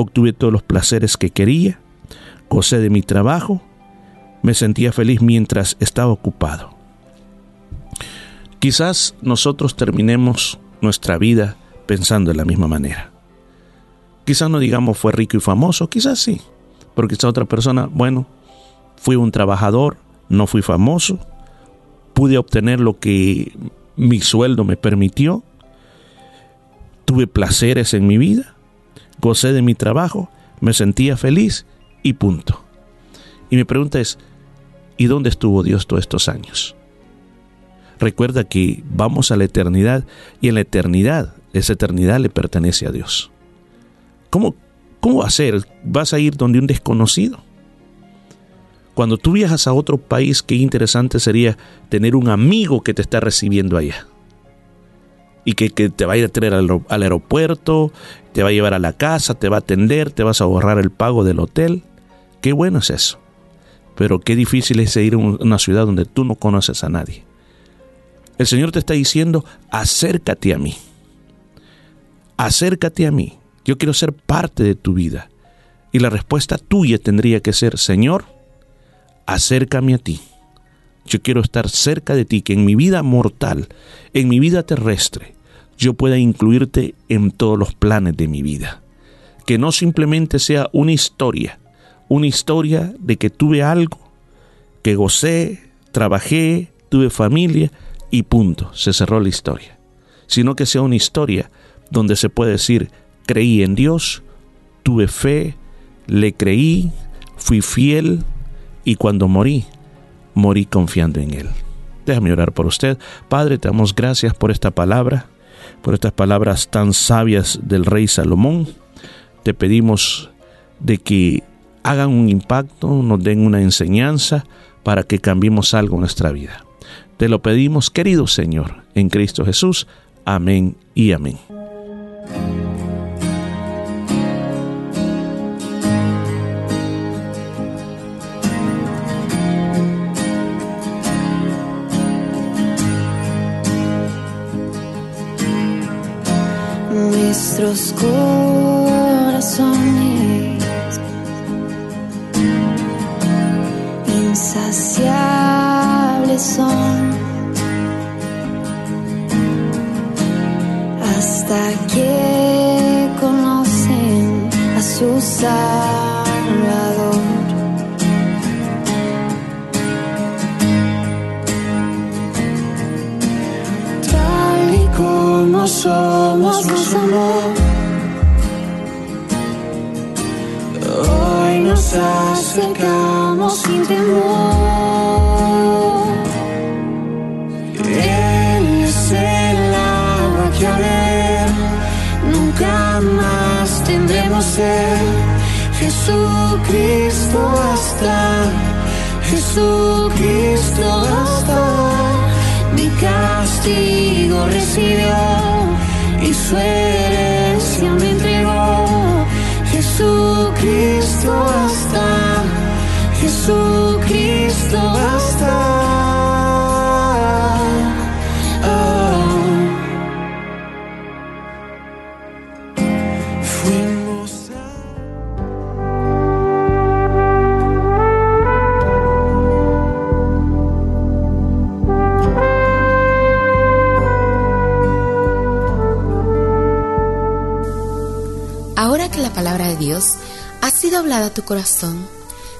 obtuve todos los placeres que quería, gocé de mi trabajo, me sentía feliz mientras estaba ocupado. Quizás nosotros terminemos nuestra vida pensando de la misma manera. Quizás no digamos fue rico y famoso, quizás sí, porque quizás otra persona, bueno, fui un trabajador, no fui famoso, pude obtener lo que mi sueldo me permitió, tuve placeres en mi vida, gocé de mi trabajo, me sentía feliz y punto. Y mi pregunta es, ¿y dónde estuvo Dios todos estos años? Recuerda que vamos a la eternidad y en la eternidad, esa eternidad le pertenece a Dios. ¿Cómo, cómo va a ser? ¿Vas a ir donde un desconocido? Cuando tú viajas a otro país, qué interesante sería tener un amigo que te está recibiendo allá y que, que, te va a traer al, aeropuerto, te va a llevar a la casa, te va a atender, te vas a ahorrar el pago del hotel. Qué bueno es eso. Pero qué difícil es ir a una ciudad donde tú no conoces a nadie. El Señor te está diciendo, acércate a mí. Acércate a mí. Yo quiero ser parte de tu vida. Y la respuesta tuya tendría que ser, Señor, acércame a ti. Yo quiero estar cerca de ti, que en mi vida mortal, en mi vida terrestre, yo pueda incluirte en todos los planes de mi vida. Que no simplemente sea una historia, una historia de que tuve algo, que gocé, trabajé, tuve familia y punto, se cerró la historia. Sino que sea una historia donde se puede decir, creí en Dios, tuve fe, le creí, fui fiel y cuando morí, morí confiando en Él. Déjame orar por usted. Padre, te damos gracias por esta palabra, por estas palabras tan sabias del rey Salomón. Te pedimos de que hagan un impacto, nos den una enseñanza para que cambiemos algo en nuestra vida. Te lo pedimos, querido Señor, en Cristo Jesús. Amén y amén. Nuestros corazones insaciables son hasta que conocen a su Salvador. Tal y como somos nos amó. Nos acercamos sin temor. Él es el agua que ver nunca más tendremos ser. Jesucristo hasta Jesucristo basta. Mi castigo recibió y su herencia me entregó. Jesucristo basta. Ahora que la palabra de Dios ha sido hablada a tu corazón,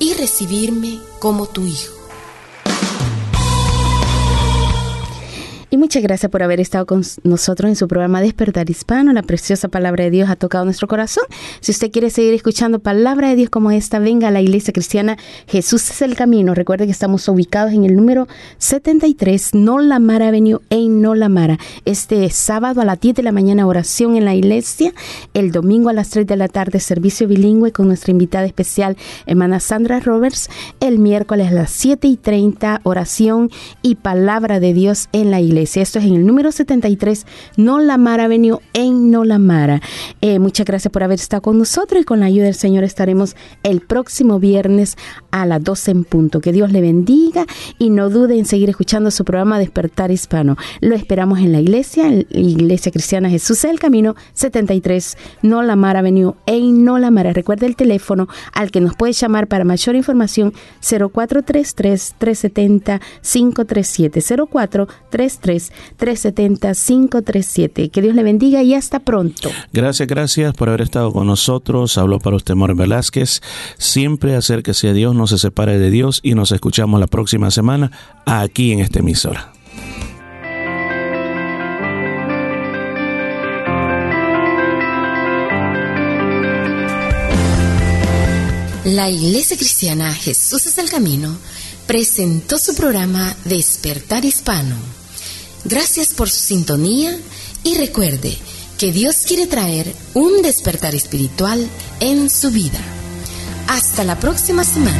y recibirme como tu hijo. Muchas gracias por haber estado con nosotros en su programa Despertar Hispano. La preciosa palabra de Dios ha tocado nuestro corazón. Si usted quiere seguir escuchando palabra de Dios como esta, venga a la iglesia cristiana Jesús es el camino. Recuerde que estamos ubicados en el número 73 Nolamara Avenue en Nolamara. Este sábado a las 10 de la mañana oración en la iglesia. El domingo a las 3 de la tarde servicio bilingüe con nuestra invitada especial, hermana Sandra Roberts. El miércoles a las 7 y 30 oración y palabra de Dios en la iglesia. Esto es en el número 73, Nolamara Avenue en Nolamara. Eh, muchas gracias por haber estado con nosotros y con la ayuda del Señor estaremos el próximo viernes a las 12 en punto. Que Dios le bendiga y no dude en seguir escuchando su programa Despertar Hispano. Lo esperamos en la iglesia, en la Iglesia Cristiana Jesús el Camino 73, Nolamara Avenue en Nolamara. Recuerde el teléfono al que nos puede llamar para mayor información 0433 370 537 0433 370-537. Que Dios le bendiga y hasta pronto. Gracias, gracias por haber estado con nosotros. Habló para usted More Velázquez. Siempre acérquese a Dios, no se separe de Dios y nos escuchamos la próxima semana aquí en esta emisora. La Iglesia Cristiana Jesús es el Camino presentó su programa Despertar Hispano. Gracias por su sintonía y recuerde que Dios quiere traer un despertar espiritual en su vida. Hasta la próxima semana.